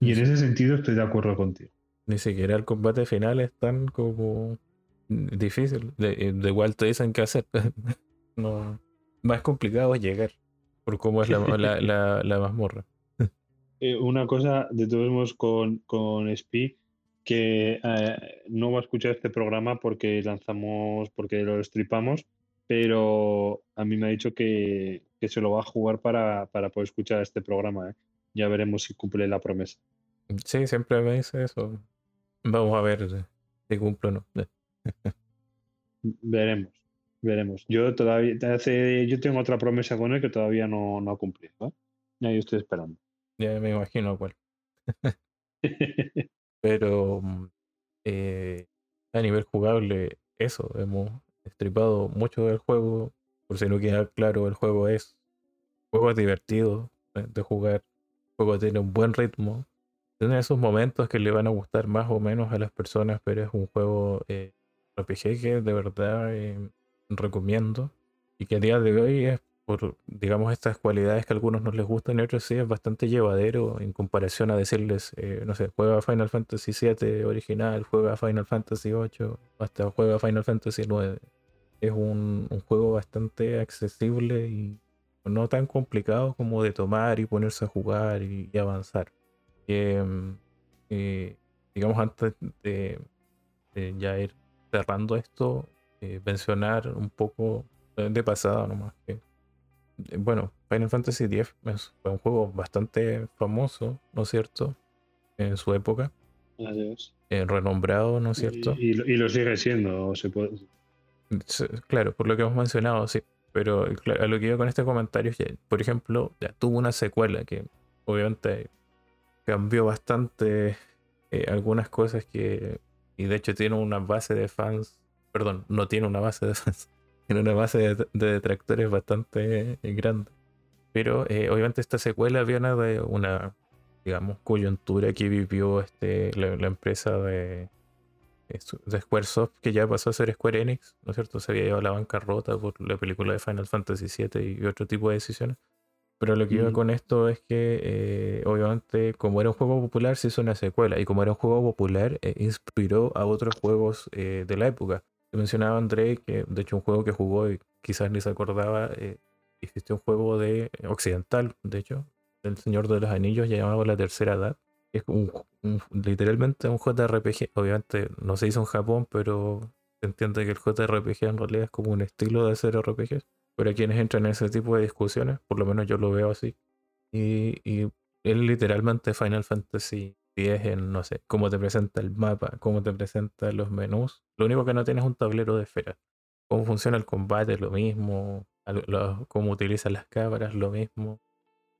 Y en ese sentido estoy de acuerdo contigo. Ni siquiera el combate final es tan como difícil. De, de igual te dicen qué hacer. no, más complicado es llegar por cómo es la, la, la, mazmorra. Eh, una cosa de todos modos con, con Spi que eh, no va a escuchar este programa porque lanzamos, porque lo estripamos, pero a mí me ha dicho que, se lo va a jugar para, poder escuchar este programa. ¿eh? Ya veremos si cumple la promesa. Sí, siempre me dice eso. Vamos a ver si cumple o no. Veremos, veremos. Yo todavía, hace, yo tengo otra promesa con él que todavía no, no ha cumplido. ¿eh? Ahí estoy esperando. Ya me imagino cuál. Pero mm, eh, a nivel jugable, eso, hemos estripado mucho del juego. Por si no queda claro, el juego es, juego es divertido de jugar. El juego tiene un buen ritmo. tiene esos momentos que le van a gustar más o menos a las personas, pero es un juego eh, RPG que de verdad eh, recomiendo y que a día de hoy es por, digamos, estas cualidades que algunos no les gustan y otros sí, es bastante llevadero en comparación a decirles, eh, no sé, juega Final Fantasy VII original, juega Final Fantasy VIII, hasta juega Final Fantasy IX. Es un, juego bastante accesible y no tan complicado como de tomar y ponerse a jugar y, avanzar. Em, eh, digamos, antes de, ya ir cerrando esto, eh, mencionar un poco de pasada nomás que eh, bueno, Final Fantasy X fue un juego bastante famoso, ¿no es cierto? En su época. Eh, renombrado, ¿no es cierto? Y, lo sigue siendo, se puede... Claro, por lo que hemos mencionado, sí. Pero a lo que iba con este comentario es que, por ejemplo, ya tuvo una secuela que obviamente cambió bastante eh, algunas cosas que... Y de hecho tiene una base de fans, perdón, no tiene una base de fans, en una base de, detractores bastante grande. Pero eh, obviamente esta secuela viene de una, digamos, coyuntura que vivió este, la, empresa de, de Squaresoft, que ya pasó a ser Square Enix, ¿no es cierto? Se había llevado la bancarrota por la película de Final Fantasy VII y otro tipo de decisiones. Pero lo que iba con esto es que, eh, obviamente, como era un juego popular, se hizo una secuela. Y como era un juego popular, inspiró a otros juegos de la época mencionaba André, que de hecho un juego que jugó y quizás ni se acordaba, eh, existe un juego de occidental, de hecho, del Señor de los Anillos llamado La Tercera Edad. Es un, literalmente un JRPG. Obviamente no se hizo en Japón, pero se entiende que el JRPG en realidad es como un estilo de hacer RPGs. Pero quienes entran en ese tipo de discusiones, por lo menos yo lo veo así. Y, y es literalmente Final Fantasy y es en, no sé, cómo te presenta el mapa, cómo te presenta los menús. Lo único que no tienes es un tablero de esferas. Cómo funciona el combate, lo mismo. cómo utilizan las cámaras, lo mismo.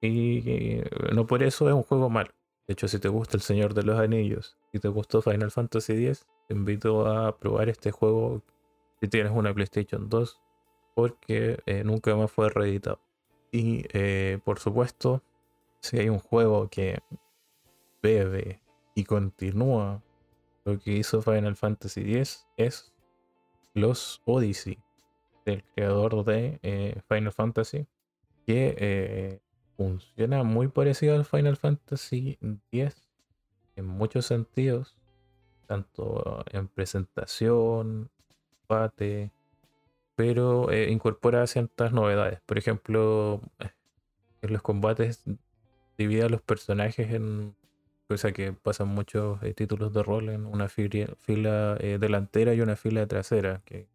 Y no por eso es un juego malo. De hecho, si te gusta El Señor de los Anillos, si te gustó Final Fantasy X, te invito a probar este juego si tienes una PlayStation 2, porque eh, nunca más fue reeditado. Y eh, por supuesto, si hay un juego que bebe y continúa lo que hizo Final Fantasy X es los Odyssey del creador de eh, Final Fantasy que funciona muy parecido al Final Fantasy X en muchos sentidos tanto en presentación combate pero eh, incorpora ciertas novedades por ejemplo en los combates divide a los personajes en cosa que pasan muchos eh, títulos de rol en una fila, eh, delantera y una fila trasera, que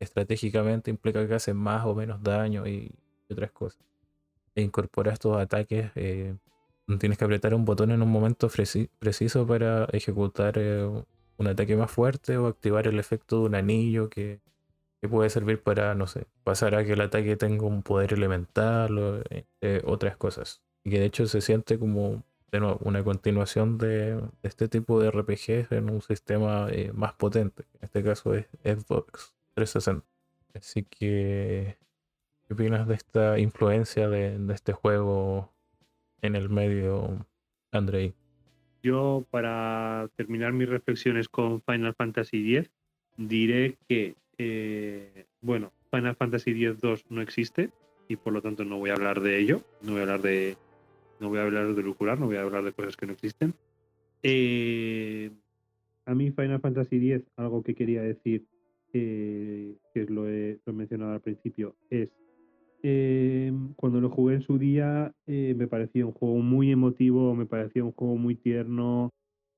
estratégicamente implica que hacen más o menos daño y otras cosas. E incorpora estos ataques, eh, tienes que apretar un botón en un momento preciso para ejecutar un ataque más fuerte o activar el efecto de un anillo que, que, puede servir para, no sé, pasar a que el ataque tenga un poder elemental o otras cosas. Y que de hecho se siente como de una continuación de, este tipo de RPGs en un sistema eh, más potente. En este caso es Xbox 360. Así que, ¿qué opinas de esta influencia de, este juego en el medio, Andrei? Yo, para terminar mis reflexiones con Final Fantasy X, diré que, eh, bueno, Final Fantasy X-2 no existe y por lo tanto no voy a hablar de ello, no voy a hablar de no voy a hablar de no voy a hablar de cosas que no existen. Eh, a mí Final Fantasy X, algo que quería decir, que lo he, mencionado al principio, es eh, cuando lo jugué en su día eh, me parecía un juego muy emotivo, me parecía un juego muy tierno,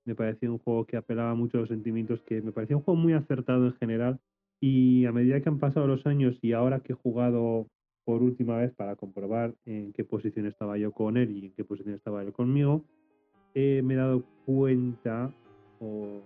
me parecía un juego que apelaba mucho a los sentimientos, que me parecía un juego muy acertado en general. Y a medida que han pasado los años y ahora que he jugado por última vez para comprobar en qué posición estaba yo con él y en qué posición estaba él conmigo, eh, me he dado cuenta o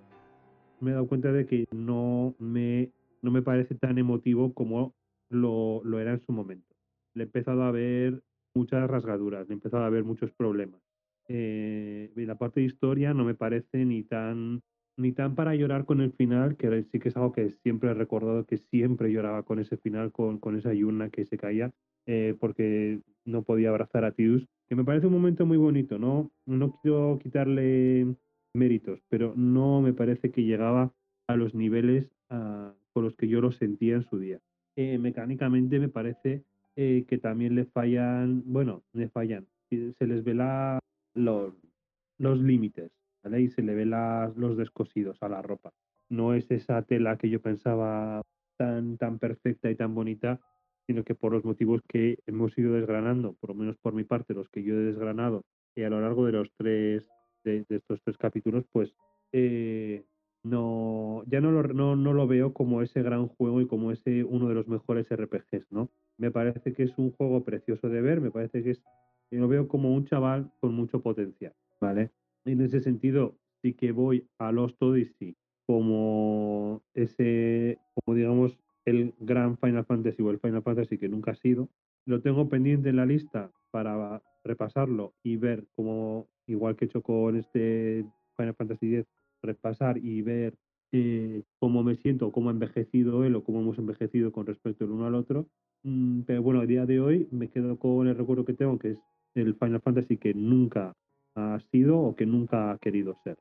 me he dado cuenta de que no me, no me parece tan emotivo como lo, lo era en su momento. Le he empezado a ver muchas rasgaduras, le he empezado a ver muchos problemas. Eh, la parte de historia no me parece ni tan ni tan para llorar con el final, que sí que es algo que siempre he recordado, que siempre lloraba con ese final, con, esa Yuna que se caía, eh, porque no podía abrazar a Tidus. que me parece un momento muy bonito, no, no quiero quitarle méritos, pero no me parece que llegaba a los niveles ah, con los que yo lo sentía en su día. Eh, mecánicamente me parece eh, que también le fallan, bueno, le fallan, se les ve la, los límites, Y se le ve las, los descosidos a la ropa. No es esa tela que yo pensaba tan, tan perfecta y tan bonita, sino que por los motivos que hemos ido desgranando, por lo menos por mi parte, los que yo he desgranado, y a lo largo de los tres, de, estos tres capítulos, pues eh, no, ya no lo, no, no lo veo como ese gran juego y como ese uno de los mejores RPGs, ¿no? Me parece que es un juego precioso de ver, me parece que es, lo veo como un chaval con mucho potencial, ¿vale? En ese sentido, sí que voy a Lost Odyssey como ese, como digamos, el gran Final Fantasy o el Final Fantasy que nunca ha sido. Lo tengo pendiente en la lista para repasarlo y ver cómo, igual que he hecho con este Final Fantasy X, repasar y ver eh, cómo me siento, cómo ha envejecido él o cómo hemos envejecido con respecto el uno al otro. Mm, pero bueno, a día de hoy me quedo con el recuerdo que tengo, que es el Final Fantasy que nunca ha sido o que nunca ha querido ser.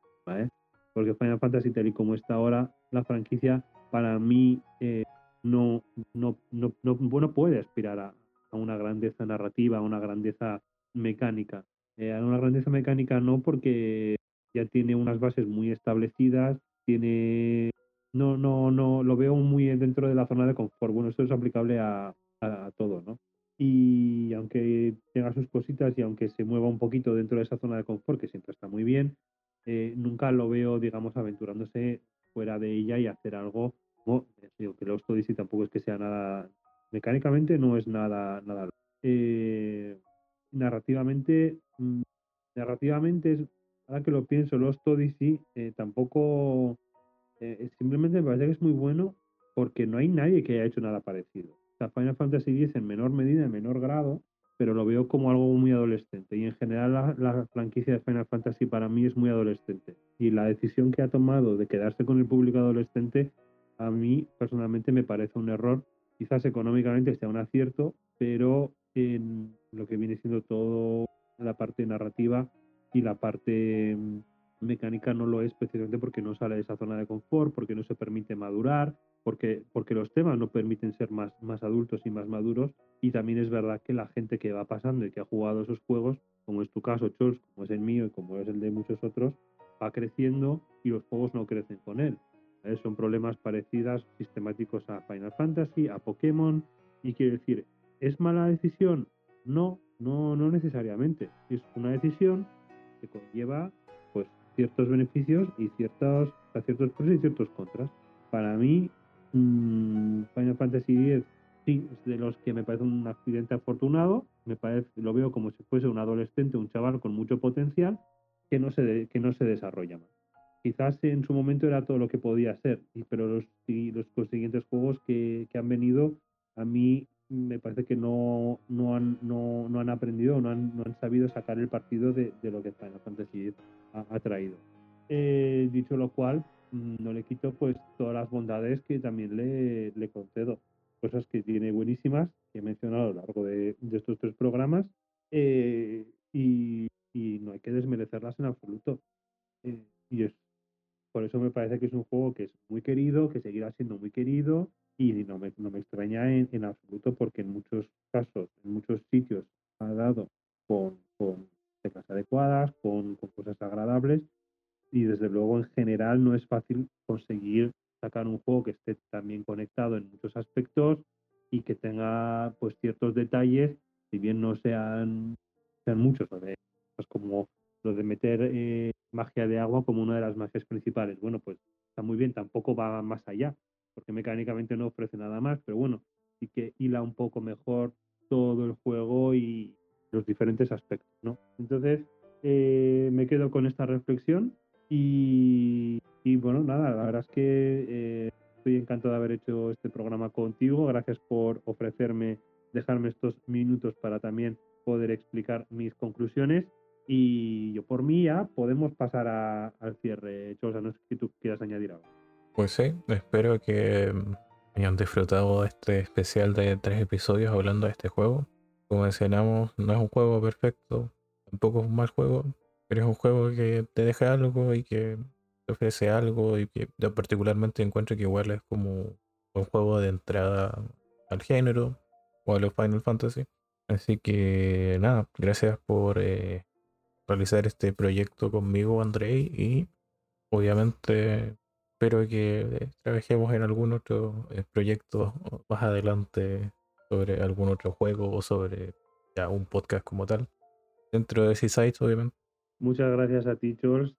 Porque Final Fantasy, tal y como está ahora, la franquicia, para mí eh, no, no, no, no, puede aspirar a, a, una grandeza narrativa, a una grandeza mecánica. Eh, a una grandeza mecánica no porque ya tiene unas bases muy establecidas, tiene no, no, no, lo veo muy dentro de la zona de confort. Bueno, esto es aplicable a, a, todo, ¿no? Y aunque tenga sus cositas y aunque se mueva un poquito dentro de esa zona de confort, que siempre está muy bien, eh, nunca lo veo, digamos, aventurándose fuera de ella y hacer algo. No, digo que los Odyssey tampoco es que sea nada. Mecánicamente no es nada. nada eh, narrativamente, mm, narrativamente es ahora que lo pienso, Lost Odyssey eh, tampoco, eh, simplemente me parece que es muy bueno porque no hay nadie que haya hecho nada parecido. Sea, Final Fantasy X en menor medida, en menor grado, pero lo veo como algo muy adolescente. Y en general la, la, franquicia de Final Fantasy para mí es muy adolescente. Y la decisión que ha tomado de quedarse con el público adolescente, a mí personalmente me parece un error. Quizás económicamente sea un acierto, pero en lo que viene siendo todo la parte narrativa y la parte mm, mecánica no lo es precisamente porque no sale de esa zona de confort, porque no se permite madurar, porque, porque los temas no permiten ser más, más adultos y más maduros. Y también es verdad que la gente que va pasando y que ha jugado esos juegos, como es tu caso, Chols, como es el mío y como es el de muchos otros, va creciendo y los juegos no crecen con él. Son problemas parecidos, sistemáticos a Final Fantasy, a Pokémon. Y quiero decir, ¿es mala decisión? No, no, no necesariamente. Es una decisión que conlleva pues ciertos beneficios y ciertos, ciertos pros y ciertos contras. Para mí, mmm, Final Fantasy X sí es de los que me parece un accidente afortunado, me parece, lo veo como si fuese un adolescente, un chaval con mucho potencial que no se, que no se desarrolla más. Quizás en su momento era todo lo que podía ser, pero los, los consiguientes juegos que, que han venido a mí me parece que no, no, han, no, no han aprendido, no han, no han sabido sacar el partido de, de lo que Final Fantasy ha, ha traído. Eh, dicho lo cual, mm, no le quito pues todas las bondades que también le, concedo. Cosas que tiene buenísimas, que he mencionado a lo largo de, estos tres programas, eh, y, no hay que desmerecerlas en absoluto. Eh, y es, por eso me parece que es un juego que es muy querido, que seguirá siendo muy querido, y no me, no me extraña en, en, absoluto porque en muchos casos, en muchos sitios ha dado con, con teclas adecuadas, con, con, cosas agradables y desde luego en general no es fácil conseguir sacar un juego que esté también conectado en muchos aspectos y que tenga pues ciertos detalles, si bien no sean, sean muchos, pues como lo de meter eh, magia de agua como una de las magias principales. Bueno, pues está muy bien, tampoco va más allá porque mecánicamente no ofrece nada más, pero bueno, sí que hila un poco mejor todo el juego y los diferentes aspectos, ¿no? Entonces, eh, me quedo con esta reflexión y, bueno, nada, la verdad es que eh, estoy encantado de haber hecho este programa contigo, gracias por ofrecerme, dejarme estos minutos para también poder explicar mis conclusiones y yo por mí ya podemos pasar al cierre, Chosa, no sé si tú quieras añadir algo. Pues sí, espero que mm, hayan disfrutado este especial de tres episodios hablando de este juego. Como mencionamos, no es un juego perfecto, tampoco es un mal juego, pero es un juego que te deja algo y que te ofrece algo y que yo particularmente encuentro que igual es como un juego de entrada al género o a los Final Fantasy. Así que nada, gracias por eh, realizar este proyecto conmigo, Andrei, y obviamente espero que trabajemos en algún otro eh, proyecto más adelante sobre algún otro juego o sobre ya un podcast como tal, dentro de Seaside, obviamente. Muchas gracias a ti, George.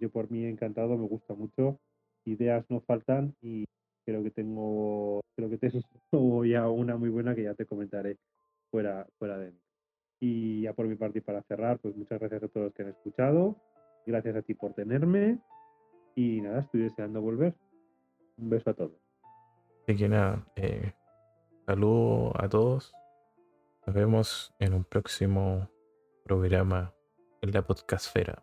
yo por mí encantado, me gusta mucho. Ideas no faltan y creo que tengo, creo que tengo ya una muy buena que ya te comentaré fuera, fuera de mí. Y ya por mi parte y para cerrar, pues muchas gracias a todos los que han escuchado. Gracias a ti por tenerme. Y nada, estoy deseando volver. Un beso a todos. Así que nada, eh, saludo a todos. Nos vemos en un próximo programa en la podcastfera.